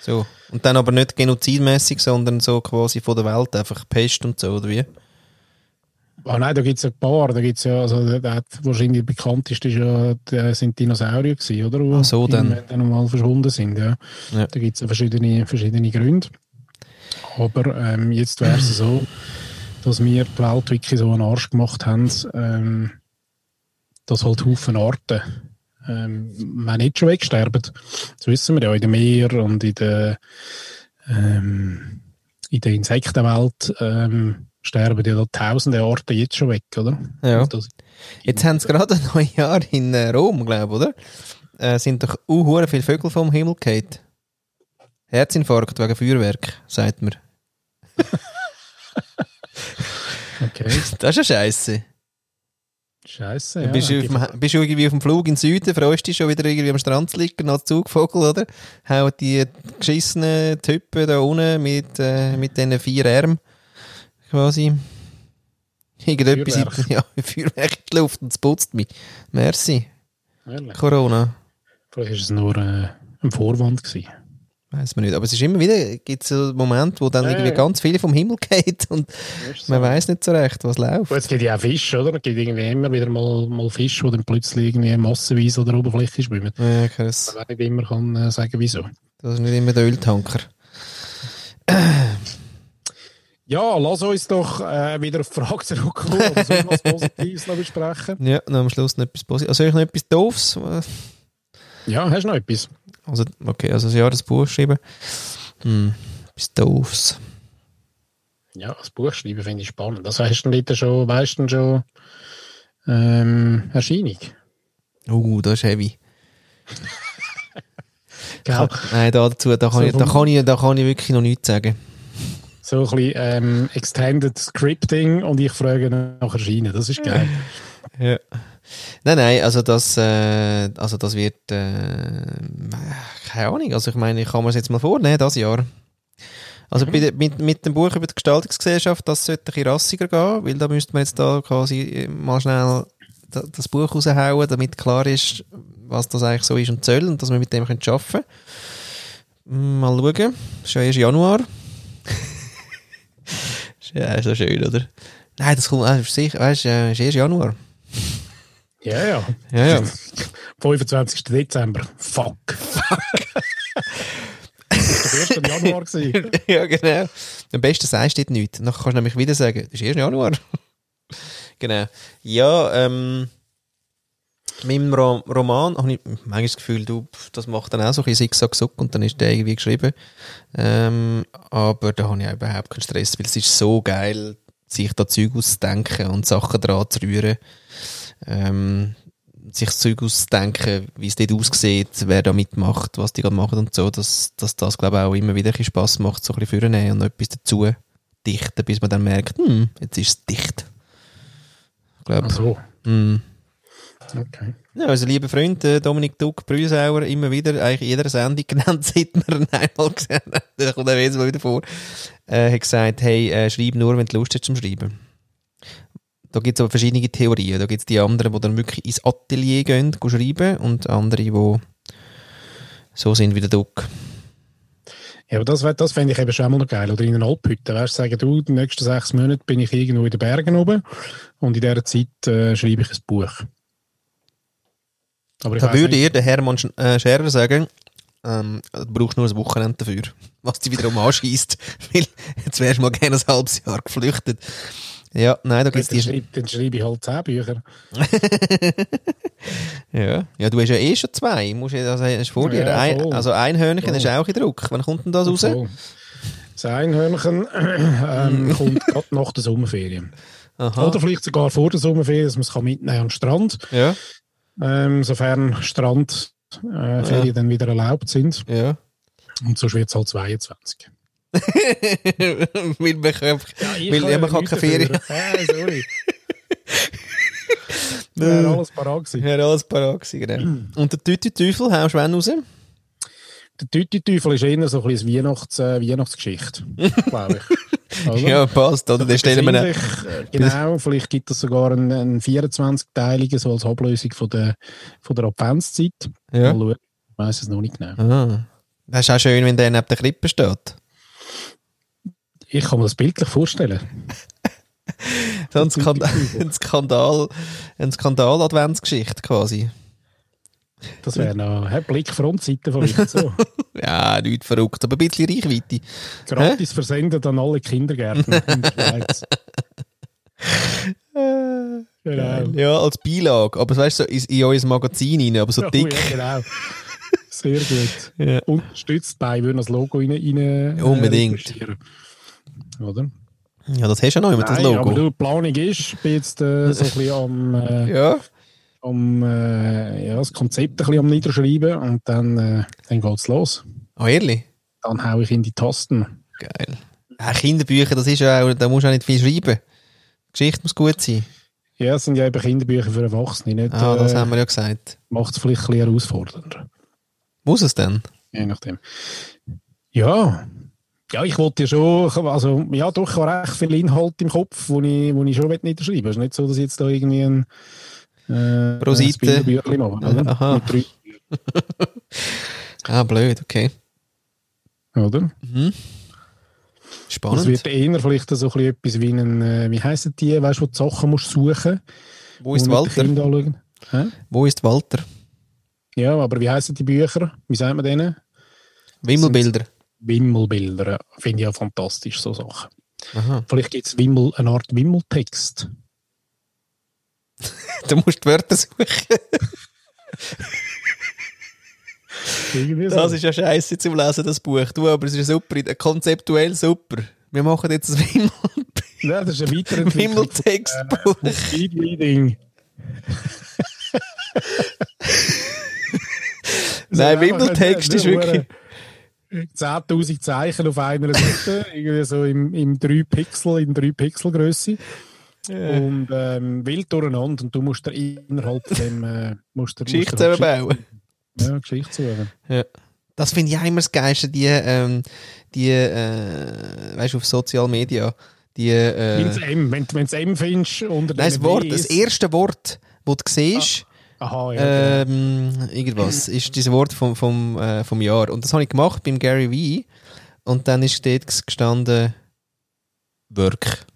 So. Und dann aber nicht genozidmäßig, sondern so quasi von der Welt, einfach Pest und so, oder wie? Ah nein, da gibt es ein paar. Da gibt's ja, also der, der wahrscheinlich bekannteste ist ja, der sind Dinosaurier gewesen, oder? Wo Ach so, dann. dann mal verschwunden sind, ja. Ja. Da gibt es ja verschiedene, verschiedene Gründe. Aber ähm, jetzt wäre es so, dass wir die Welt wirklich so einen Arsch gemacht haben, ähm, dass halt Haufen Arten ähm, man nicht schon wegsterben. Das wissen wir ja in den Meeren und in der, ähm, in der Insektenwelt ähm, sterben ja da tausende Arten jetzt schon weg, oder? Ja. Das, Jetzt haben sie gerade ein neues Jahr in äh, Rom, glaube ich, oder? Äh, sind doch uh, viele Vögel vom Himmel gefallen. Herzinfarkt wegen Feuerwerk, sagt man. okay. Das ist ja scheiße. Scheiße, Ja, bist, du auf dem, bist du irgendwie auf dem Flug in den Süden, freust dich schon wieder irgendwie am Strand zu liegen, als Zugvogel, oder? Hauen die geschissenen Typen da unten mit, äh, mit diesen vier Armen quasi irgendetwas in, Feuerwerk. ja, Feuerwerk in die Luft und es putzt mich. Merci, Ehrlich. Corona. Vielleicht war es nur äh, ein Vorwand. Gewesen. Weiß man nicht. Aber es ist immer wieder, gibt es so Momente, wo dann Ja, irgendwie ja. ganz viele vom Himmel geht und man weiß nicht so recht, was läuft. Gut, es gibt ja auch Fische, oder? Es gibt irgendwie immer wieder mal, mal Fische, die dann plötzlich irgendwie massenweise an der Oberfläche schwimmen. Ja, krass. Man nicht immer kann äh, sagen, wieso. Das ist nicht immer der Öltanker. Ja, lass uns doch äh, wieder auf die Frage zurückkommen oder so was Positives noch besprechen. Ja, noch am Schluss noch etwas Positives. Also, ich noch etwas Doofes? Ja, hast du noch etwas? Also, okay, also das Jahresbuch schreiben. Hm, etwas Doofes. Ja, das Buch schreiben finde ich spannend. Das hast du denn schon, weißt du denn schon ähm, Erscheinung? Uh, das ist heavy. Gell? Nein, da dazu, da kann, So ich, da, kann ich, da kann ich wirklich noch nichts sagen. So ein bisschen ähm, Extended Scripting und ich frage nach Erscheinen. Das ist geil. Ja. Nein, nein, also das, äh, also das wird, äh, keine Ahnung, also ich meine, ich kann mir das jetzt mal vornehmen, das Jahr. Also der- mit, mit dem Buch über die Gestaltungsgesellschaft, das sollte ein bisschen rassiger gehen, weil da müsste man jetzt da quasi äh, mal schnell da- das Buch raushauen, damit klar ist, was das eigentlich so ist und soll und dass wir mit dem arbeiten können. Mal schauen, ist ja erst Januar. ist ja so schön, oder? Nein, das kommt, ist sicher, weißt du, ist erst Januar. Ja, ja. Ja, ja. 25. Dezember. Fuck. das war der 1. Januar. Gewesen. ja, genau. Am besten sagst du dort nichts. Dann kannst du nämlich wieder sagen, das ist erst Januar. genau. Ja, ähm, mit dem Ro Roman habe ich manchmal das Gefühl, du, das macht dann auch so ein bisschen Zickzack und dann ist der irgendwie geschrieben. Ähm, aber da habe ich auch überhaupt keinen Stress, weil es ist so geil, sich da Zeug auszudenken und Sachen dran zu rühren. Ähm, sich das Zeug auszudenken, wie es dort aussieht, wer da mitmacht, was die gerade machen und so, dass, dass das, glaube ich, auch immer wieder ein bisschen Spass macht, so ein bisschen vornehmen und noch etwas dazu dichten, bis man dann merkt, hm, jetzt ist es dicht. Ich glaube, Ach so. hm. Okay. Ja, unser lieber Freund äh, Dominik Duck Brüsauer, immer wieder, eigentlich in jeder Sendung genannt, seit wir ihn einmal gesehen haben, der kommt auch jedes Mal wieder vor, äh, hat gesagt, hey, äh, schreib nur, wenn du Lust hast zum Schreiben. Da gibt es aber verschiedene Theorien. Da gibt es die anderen, die dann wirklich ins Atelier gehen, gehen schreiben und andere, die so sind wie der Duck. Ja, aber das, das fände ich eben schon mal noch geil. Oder in einer Alphütte. Weißt du, sagen, du, die nächsten sechs Monate bin ich irgendwo in den Bergen oben und in dieser Zeit äh, schreibe ich ein Buch. Aber Da würde ihr, der Hermann Sch- äh, Scherer, sagen, ähm, du brauchst nur ein Wochenende dafür. Was dich wiederum anschießt, weil jetzt wärst du mal gerne ein halbes Jahr geflüchtet. Ja, nein, da gibt's dann, die. schreibe, dann schreibe ich halt zehn Bücher. Ja. ja, du hast ja eh schon zwei. Musst ja, also, hast vor dir. Ja, ein, also ein Hörnchen Voll. ist auch in Druck. Wann kommt denn das raus? Das Einhörnchen ähm, kommt gerade nach der Sommerferien. Aha. Oder vielleicht sogar vor der Sommerferien, dass man es kann mitnehmen an den Strand. Ja, Ähm, sofern Strandferien äh, Ferien dann wieder erlaubt sind. ja. Und sonst wird es halt 22. weil man, kann, weil man kann keine Ferien. Äh, sorry. Wäre alles parat gewesen. Ja, alles parat gewesen, genau. Und der Tüti-Teufel haust du wann raus? Der Tüti-Teufel ist eher so ein bisschen Weihnachts äh, Weihnachtsgeschichte, glaube ich. Oder? Ja, passt, oder? Den stellen wir äh, Genau, vielleicht gibt es sogar einen, einen 24-teiligen, so als Ablösung von der, von der Adventszeit. Ja. Mal schauen. Ich weiss es noch nicht genau. Ah. Das ist auch schön, wenn der neben der Krippe steht. Ich kann mir das bildlich vorstellen. So ein Skandal, ein Skandal, ein Skandal-Adventsgeschichte quasi. Das wäre noch ein Blick Frontseite vielleicht so. Ja, nicht verrückt, aber ein bisschen Reichweite. Gratis versendet an alle Kindergärten in der Schweiz. genau. Ja, als Beilage. Aber weißt du, so in, in unser Magazin rein, aber so Oh, dick. ja, genau. Sehr gut. Ja. Unterstützt bei, würden das Logo rein, rein äh, Unbedingt. Oder? Ja, das hast du ja noch mit das Nein, aber Logo. du, die Planung ist, bin jetzt äh, so ein bisschen am, äh, Ja. am äh, ja, das Konzept ein bisschen am Niederschreiben und dann, äh, dann geht's los. Oh, ehrlich? Dann hau ich in die Tasten. Geil. Ja, Kinderbücher, das ist ja auch, da musst du auch nicht viel schreiben. Die Geschichte muss gut sein. Ja, es sind ja eben Kinderbücher für Erwachsene, nicht? Ah, das äh, haben wir ja gesagt. Macht es vielleicht ein bisschen herausfordernder. Muss es denn? Je nachdem. Ja. Ja, ich wollte ja schon, also, ja, doch, ich habe recht viel Inhalt im Kopf, wo ich, wo ich schon niederschreiben will. Es ist nicht so, dass ich jetzt da irgendwie ein, äh, Pro ein Seite. Mache, oder? Aha. Ah, blöd, okay. oder? Das Spannend. wird eher vielleicht so ein etwas wie ein, äh, wie heissen die, weißt du, wo du die Sachen musst suchen Wo ist Walter? Wo ist Walter? Ja, aber wie heissen die Bücher? Wie sagt man denen? Wimmelbilder. Wimmelbilder. ja. Finde ich ja fantastisch, so Sachen. Aha. Vielleicht gibt es Wimmel, eine Art Wimmeltext. Du musst Wörter suchen. Das ist ja scheiße zum Lesen, das Buch. Du, aber es ist super, konzeptuell super. Wir machen jetzt ein Wimmel Ja, das ist eine Weiterentwicklung. Wimmeltextbuch. Äh, Speedreading. Nein, Wimmeltext ist wirklich... 10.000 Zeichen auf einer Seite, irgendwie so im, im 3 Pixel, in 3 Pixel Größe. Und ähm, wild durcheinander und du musst dir innerhalb dem äh, musst dir, Geschichte zusammenbauen. Geschichte- Ja, Geschichte suchen. Ja. Das finde ich auch immer das Geilste, die, ähm, die äh, weißt du, auf Social Media, die, äh, Wenn's M, wenn du das M findest unter nein, das Wort, das erste Wort, das du siehst, Aha, ja. ähm, irgendwas, ist dieses Wort vom, vom, äh, vom Jahr. Und das habe ich gemacht beim Gary Vee. Und dann ist dort gestanden Work.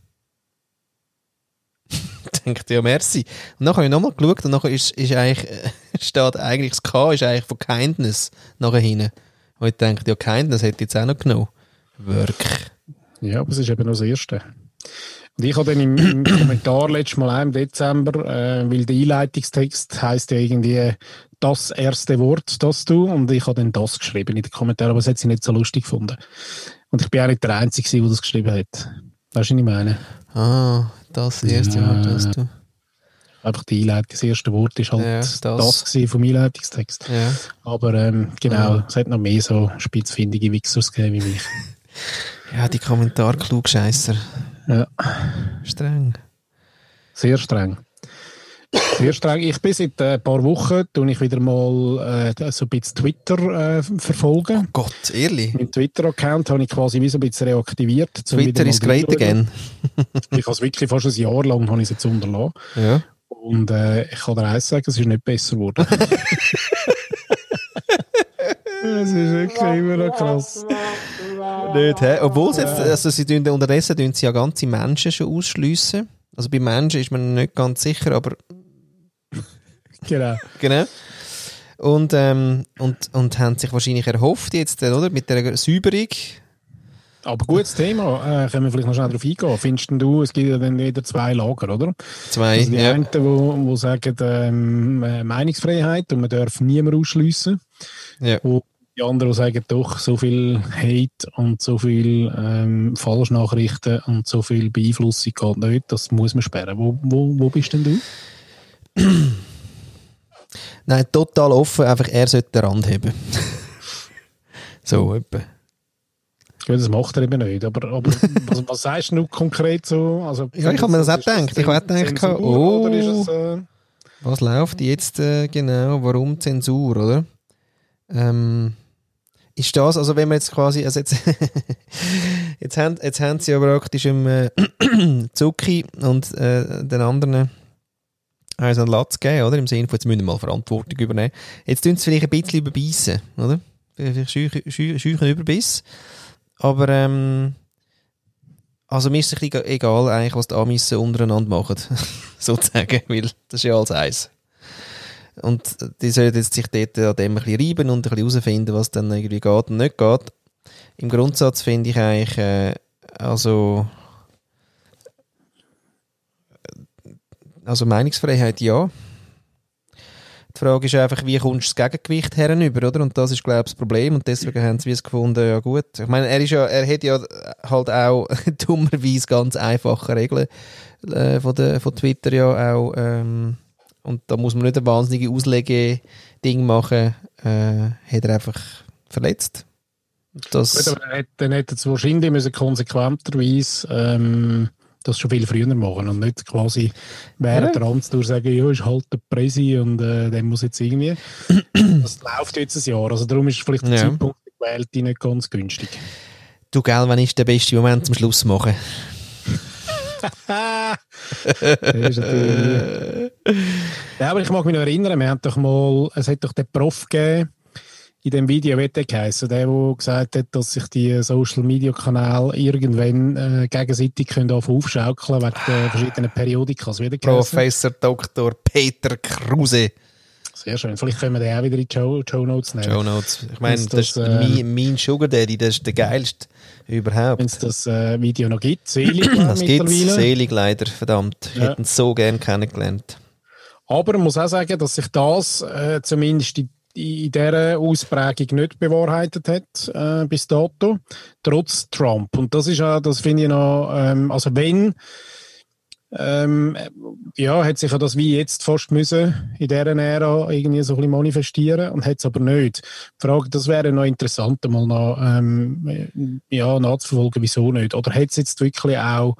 Denkt ja, merci. Und dann habe ich nochmal geschaut und nachher ist, ist eigentlich, steht eigentlich, das K ist eigentlich von Kindness nachher hinten. Und ich denke, ja, Kindness hätte ich jetzt auch noch genommen. Work. Ja, aber es ist eben noch das Erste. Und ich habe dann im, im Kommentar letztes Mal auch im Dezember, äh, weil der Einleitungstext heisst ja irgendwie das erste Wort, das du, und ich habe dann das geschrieben in den Kommentaren, aber es hat sie nicht so lustig gefunden. Und ich bin auch nicht der Einzige, der das geschrieben hat. Weißt du, was ich meine? Ah, das erste Ja. Mal, das du. Einfach die Einleitung, das erste Wort ist halt Ja, das, das. vom Einleitungstext. Ja. Aber ähm, genau, Ja. es hat noch mehr so spitzfindige Wichsers gegeben wie mich. Ja, die Kommentarklugscheisser. Ja. Streng. Sehr streng. Sehr streng. Ich bin seit äh, ein paar Wochen, tue ich wieder mal äh, so ein bisschen Twitter äh, verfolgen. Gott, ehrlich. Mein Twitter-Account habe ich quasi wie so ein bisschen reaktiviert. Twitter wieder mal is great again. Ich habe es wirklich fast ein Jahr lang habe ich es jetzt unterlassen. Ja. Und äh, ich kann dir eins sagen, es ist nicht besser geworden. Es ist wirklich immer noch krass. Nicht, hä? Obwohl sie jetzt, also sie tun, unterdessen tun sie ja ganze Menschen schon ausschliessen. Also bei Menschen ist man nicht ganz sicher, aber Genau. genau. Und, ähm, und, und haben sich wahrscheinlich erhofft jetzt, äh, oder? Mit der Säuberung. Aber gutes Thema, äh, können wir vielleicht noch schnell darauf eingehen. Findest du, es gibt ja dann wieder zwei Lager, oder? Zwei, Also die ja. einen, die wo sagen, ähm, äh, Meinungsfreiheit und man darf niemanden ausschliessen. ja. Und die anderen, die sagen, doch, so viel Hate und so viel ähm, Falschnachrichten und so viel Beeinflussung geht nicht, das muss man sperren. Wo, wo, wo bist denn du? Nein, total offen, einfach er sollte den Rand haben. so, etwa. Ja, das macht er eben nicht. Aber, aber was, was sagst du konkret so? Also, Ja, ich hab mir das auch gedacht. Ich hab Zensur gedacht, oh. Es, äh, Was läuft jetzt äh, genau? Warum Zensur, oder? Ähm, ist das, also wenn wir jetzt quasi, also jetzt, jetzt, haben, jetzt haben sie ja praktisch im äh, Zucki und äh, den anderen also einen Latz gegeben, oder? Im Sinne von, jetzt müssen wir mal Verantwortung übernehmen. Jetzt tun sie vielleicht ein bisschen überbeissen, oder? Vielleicht scheuchen, scheu- scheuchen Überbiss. Aber, ähm, also mir ist es ein egal eigentlich, was die Amis so untereinander machen. sozusagen, weil das ist ja alles eins. Und die sollen jetzt sich dort an dem ein bisschen reiben und ein bisschen herausfinden, was dann irgendwie geht und nicht geht. Im Grundsatz finde ich eigentlich, äh, also, also Meinungsfreiheit ja. Die Frage ist einfach, wie kommst du das Gegengewicht herüber, oder? Und das ist, glaube ich, das Problem. Und deswegen haben sie es gefunden, ja gut. Ich meine, er ist ja, er hat ja halt auch dummerweise ganz einfache Regeln äh, von, der, von Twitter ja auch, ähm, und da muss man nicht ein wahnsinnige Auslege-Ding machen, äh, hat er einfach verletzt. Das, Gut, aber dann hätte- es wahrscheinlich müssen konsequenterweise ähm, das schon viel früher machen und nicht quasi während Ja. der Amtstour sagen, ja, ist halt der Präsi und äh, der muss jetzt irgendwie. das läuft jetzt ein Jahr, also darum ist vielleicht der Ja. Zeitpunkt gewählt nicht ganz günstig. du, gell, wann ist der beste Moment zum Schluss machen? Ja, aber ich mag mich noch erinnern, wir haben doch mal, es hat doch den Prof gegeben, in dem Video, wie der geheißen, der, der gesagt hat, dass sich die Social Media Kanäle irgendwann äh, gegenseitig können aufschaukeln wegen der verschiedenen Periodikas. Professor Dr. Peter Kruse. Sehr schön. Vielleicht können wir den auch wieder in die Show, Show Notes nehmen. Show Notes. Ich meine, das, das, ist ähm, mein, Sugar Daddy, das ist der geilste überhaupt. Wenn es das äh, Video noch gibt. Selig Das gibt's mittlerweile. selig leider, verdammt. Ich Ja. hätte ihn so gern kennengelernt. Aber man muss auch sagen, dass sich das äh, zumindest in, in dieser Ausprägung nicht bewahrheitet hat äh, bis dato, trotz Trump. Und das ist auch, das finde ich noch, ähm, also wenn, ähm, ja, hat sich ja das wie jetzt fast müssen in dieser Ära irgendwie so ein bisschen manifestieren und hat es aber nicht. Die Frage, das wäre noch interessant, mal noch, ähm, ja, nachzuverfolgen, wieso nicht. Oder hat es jetzt wirklich auch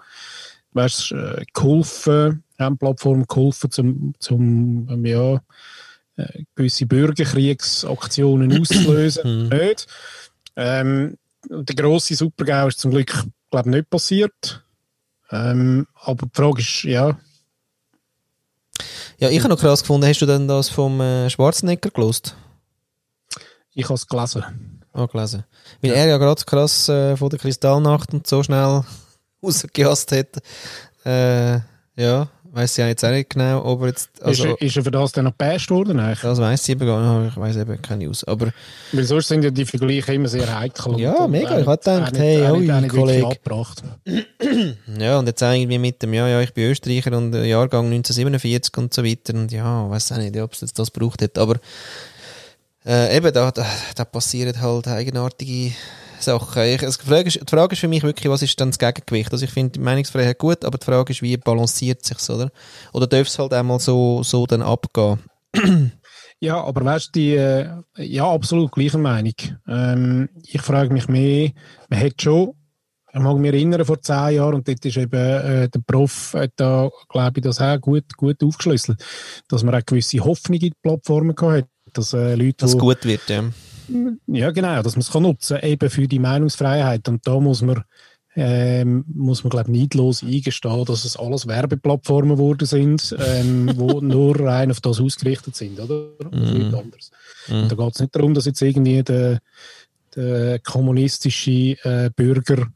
weißt, äh, geholfen, haben Plattformen geholfen, zum, zum ähm, ja, äh, gewisse Bürgerkriegsaktionen auszulösen. nicht. Ähm, der grosse Supergau ist zum Glück, glaube nicht passiert. Ähm, aber die Frage ist, ja, Ja, ich habe noch krass gefunden, hast du denn das vom äh, Schwarzenegger gelost? ich habe es gelesen. Ah, gelesen. Weil er ja gerade krass äh, von der Kristallnacht und so schnell rausgejasst hat. Äh, ja, weiss ich ja jetzt auch nicht genau, ob er jetzt. Also, ist, er, ist er für das dann noch gebasht worden? Eigentlich? das weiss ich eben gar nicht, ich weiss eben keine News. Aber Weil sonst sind ja die Vergleiche immer sehr heikel. Ja, mega. Ich hab nicht- gedacht, hey, wirklich Kollege. abgebracht. ja, und jetzt irgendwie mit dem, ja, ja, ich bin Österreicher und äh, Jahrgang 1947 und so weiter. Und ja, weiß auch nicht, ob es jetzt das gebraucht hat. Aber äh, eben, da, da, da passieren halt eigenartige Sachen. Ich, also die, Frage ist, die Frage ist für mich wirklich, was ist dann das Gegengewicht? Also ich finde die Meinungsfreiheit gut, aber die Frage ist, wie balanciert sich's, oder? Oder darf es halt einmal so, so dann abgehen? Ja, aber weißt du, die, äh, ja, absolut gleicher Meinung. Ähm, ich frage mich mehr, man hat schon, ich mag mich erinnern, vor zehn Jahren, und dort ist eben äh, der Prof, hat da, glaube ich, das auch gut, gut aufgeschlüsselt, dass man auch gewisse Hoffnung in die Plattformen gehabt hat, dass äh, Leute, Dass es wo- gut wird, ja. Ja, genau, dass man es kann nutzen eben für die Meinungsfreiheit. Und da muss man, ähm, muss man glaube neidlos eingestehen, dass es alles Werbeplattformen geworden sind, ähm, wo nur rein auf das ausgerichtet sind, oder? Nichts anderes. Und da geht es nicht darum, dass jetzt irgendwie der, der kommunistische äh, Bürger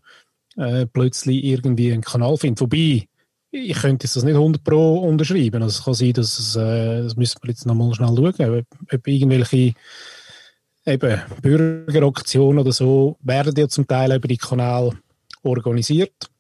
äh, plötzlich irgendwie einen Kanal findet. Wobei, ich könnte das nicht 100 Pro unterschreiben. Also es kann sein, dass es, äh, das müssen wir jetzt nochmal schnell schauen, ob, ob irgendwelche eben Bürgeraktionen oder so werden ja zum Teil über die Kanäle organisiert.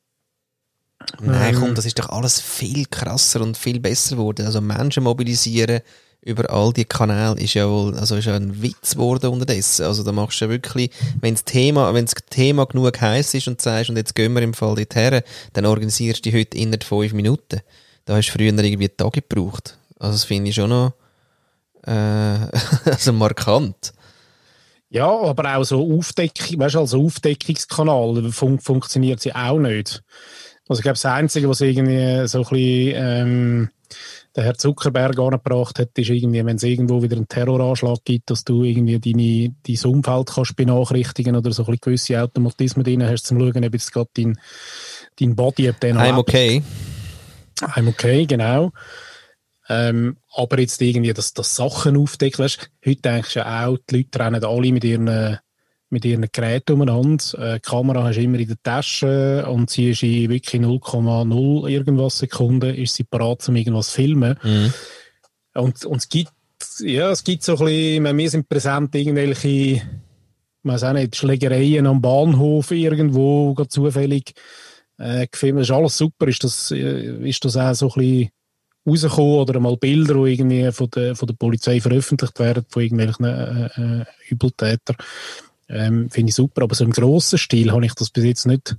Nein, Ähm. komm, das ist doch alles viel krasser und viel besser geworden. Also Menschen mobilisieren über all die Kanäle ist ja wohl, also ist ja ein Witz geworden unterdessen. Also da machst du ja wirklich, wenn das Thema, wenn das Thema genug heiß ist und sagst, und jetzt gehen wir im Fall dorthin, dann organisierst du die heute innerhalb fünf Minuten. Da hast du früher irgendwie Tage gebraucht. Also das finde ich schon noch, äh, also markant. Ja, aber auch so Aufdeckung, weißt du, als Aufdeckungskanal fun funktioniert sie auch nicht. Also ich glaube, das Einzige, was irgendwie so ein bisschen ähm, der Herr Zuckerberg angebracht hat, ist irgendwie, wenn es irgendwo wieder einen Terroranschlag gibt, dass du irgendwie deine, dein Umfeld kannst benachrichtigen oder so ein bisschen gewisse Automatismen drin hast, zum schauen, ob jetzt gerade dein, dein Body, ob der noch I'm okay. I'm okay, genau. Ähm, aber jetzt irgendwie, dass das Sachen aufdeckt, weißt, heute denkst du ja auch, die Leute rennen alle mit ihren, mit ihren Geräten umeinander. Äh, die Kamera hast du immer in der Tasche und sie ist in wirklich 0,0 irgendwas Sekunden ist sie parat, um irgendwas zu filmen. Mhm. Und, und es gibt, ja, es gibt so ein bisschen, wir sind präsent irgendwelche, weiß auch nicht, Schlägereien am Bahnhof irgendwo, zufällig äh, gefilmt. Das ist alles super. Ist das, äh, ist das auch so ein bisschen rausgekommen oder mal Bilder, die irgendwie von der, von der Polizei veröffentlicht werden, von irgendwelchen äh, äh, Übeltätern. Ähm, Finde ich super. Aber so im grossen Stil habe ich das bis jetzt nicht,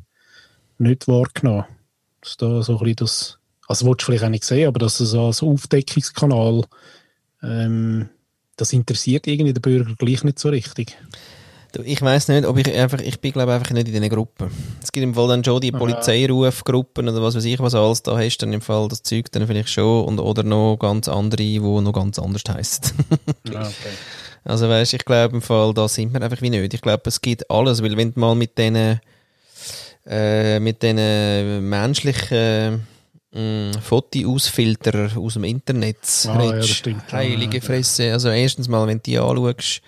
nicht wahrgenommen. Dass da so ein bisschen das, also willst vielleicht auch nicht sehen, aber dass es als Aufdeckungskanal, ähm, das interessiert irgendwie den Bürger gleich nicht so richtig. Ich weiß nicht, ob ich einfach, ich bin glaube einfach nicht in diesen Gruppen. Es gibt im Fall dann schon die Polizeirufgruppen oder was weiß ich, was alles da hast, dann im Fall das Zeug dann vielleicht schon und oder noch ganz andere, die noch ganz anders heissen. Ja, okay. Also weißt, ich glaube im Fall, da sind wir einfach wie nicht. Ich glaube, es gibt alles, weil wenn du mal mit denen äh, mit den menschlichen äh, Fotoausfilter aus dem Internet Ah, redest, ja, heilige ja. Fresse. Also erstens mal, wenn du die anschaust,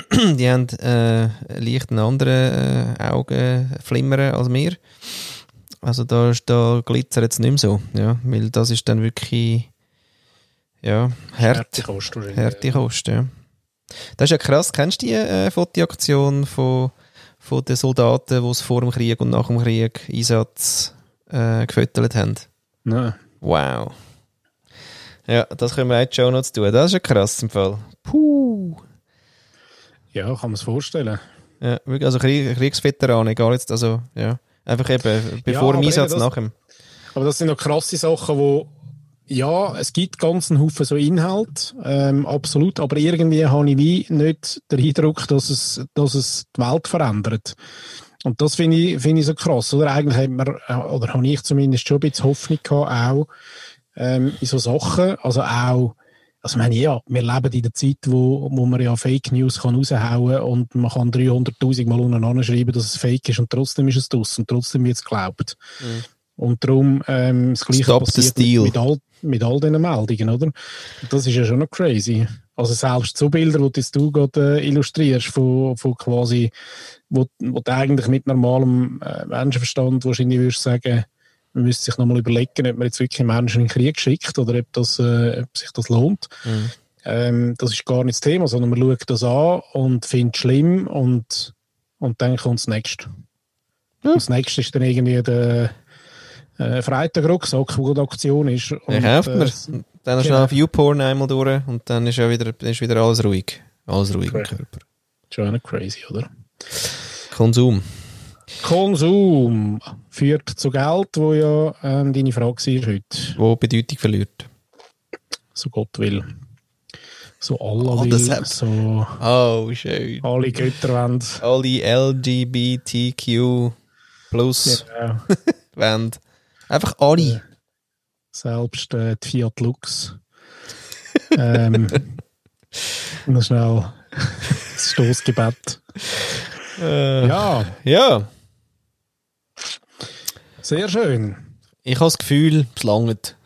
die haben äh, leicht einen anderen äh, Augenflimmern als wir. Also da, ist- da glitzert es nicht mehr so, ja, weil das ist dann wirklich ja, hart. Härtekost wahrscheinlich. Härtekost, ja. Das ist ja krass. Kennst du die äh, Fotoaktion von, von den Soldaten, die es vor dem Krieg und nach dem Krieg Einsatz äh, gefüttert haben? Nein. Wow. Ja, das können wir auch die Show Notes tun. Das ist ja krass im Fall. Puh. Ja, kann man es vorstellen. Ja, also Krieg, Kriegsveteran, egal jetzt, also, ja. Einfach eben, bevor aber dem Einsatz, nach dem. Aber das sind noch krasse Sachen, wo ja, es gibt ganz einen Haufen so Inhalt, ähm, absolut, aber irgendwie habe ich wie nicht den Eindruck, dass es, dass es die Welt verändert. Und das finde ich, finde ich so krass, oder? Eigentlich hat man, äh, oder habe ich zumindest schon ein bisschen Hoffnung gehabt, auch, ähm, in so Sachen, also auch, also ich meine, ja, wir leben in der Zeit, wo, wo man ja Fake News kann raushauen und man kann 300'000 Mal untereinander schreiben, dass es Fake ist und trotzdem ist es draus und trotzdem wird es geglaubt. Und darum ähm, das Gleiche Stop passiert mit, all, mit all diesen Meldungen, oder? Das ist ja schon noch crazy. Also selbst so Bilder, die jetzt du gerade äh, illustrierst, von, von quasi, wo, wo du eigentlich mit normalem äh, Menschenverstand wahrscheinlich würdest sagen, man müsste sich nochmal überlegen, ob man jetzt wirklich Menschen in den Krieg schickt oder ob, das, äh, ob sich das lohnt. Ähm, das ist gar nicht das Thema, sondern man schaut das an und findet es schlimm und, und dann kommt das Nächste. Und das Nächste ist dann irgendwie der äh, Freitag-Rucksack, wo die Aktion ist. Und, Ja, kauft äh, man. s- Dann ist genau. noch Viewporn einmal durch und dann ist ja wieder, ist wieder alles ruhig. Alles ruhig im Okay. Körper. Schon crazy, oder? Konsum. Konsum führt zu Geld, wo ja ähm, deine Frage war heute. Wo Bedeutung verliert. So Gott will. So Allah Oh, will. hat- So Oh, schön. alle Götter wollen. Alle LGBTQ plus Genau. wollen. Einfach alle. Selbst äh, die Fiat Lux. ähm, noch schnell das Stoßgebet. Äh, Ja, ja. Sehr schön. Ich habe das Gefühl, es langt.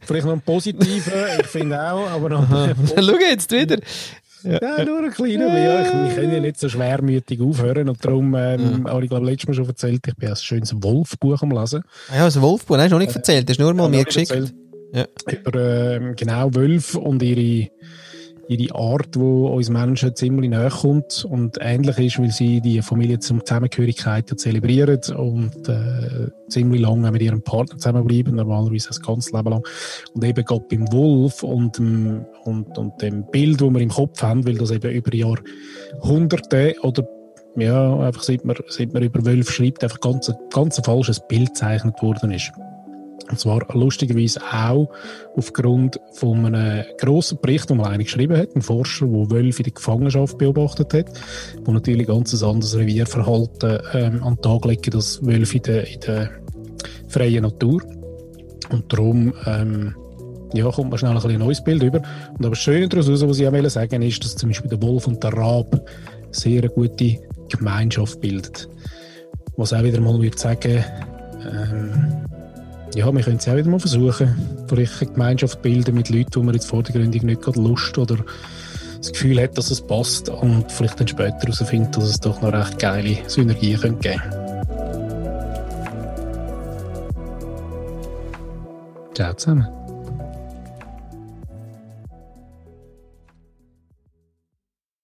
Vielleicht noch ein positiver, ich finde auch, aber noch Schau jetzt wieder. Ja, nur ein kleiner. Ja, ich, wir können ja nicht so schwermütig aufhören. Und darum ähm, habe ich, glaube letztes Mal schon erzählt, ich bin ein schönes Wolfbuch am Lesen. Ah ja, das Wolfbuch, hast du noch nicht erzählt, das du nur mal Ja, mir geschickt. Ja. Über ähm, genau Wölfe und ihre, ihre Art, die uns Menschen ziemlich nahe kommt und ähnlich ist, weil sie die Familie zum Zusammengehörigkeit zelebrieren und äh, ziemlich lange mit ihrem Partner zusammenbleiben, normalerweise das ganze Leben lang. Und eben gerade beim Wolf und, dem- und, und dem Bild, das wir im Kopf haben, weil das eben über Jahrhunderte oder ja, einfach seit man, seit man über Wölfe schreibt, einfach ganz, ganz ein falsches Bild gezeichnet worden ist. Und zwar lustigerweise auch aufgrund von einem grossen Bericht, den mal einer geschrieben hat, ein Forscher, der Wölfe in der Gefangenschaft beobachtet hat, wo natürlich ganz ein anderes Revierverhalten ähm, an den Tag legen als Wölfe in der, in der freien Natur. Und darum ähm, ja, kommt man schnell ein, ein neues Bild über. Und aber das Schöne daraus, was ich auch will sagen ist, dass zum Beispiel der Wolf und der Rab sehr eine gute Gemeinschaft bildet. Was auch wieder mal würde sagen, ähm, ja, wir können es auch wieder mal versuchen, vielleicht eine Gemeinschaft bilden mit Leuten, wo man jetzt vordergründig nicht gerade Lust oder das Gefühl hat, dass es passt und vielleicht dann später herausfindet, dass es doch noch recht geile Synergien könnte geben Ciao zusammen.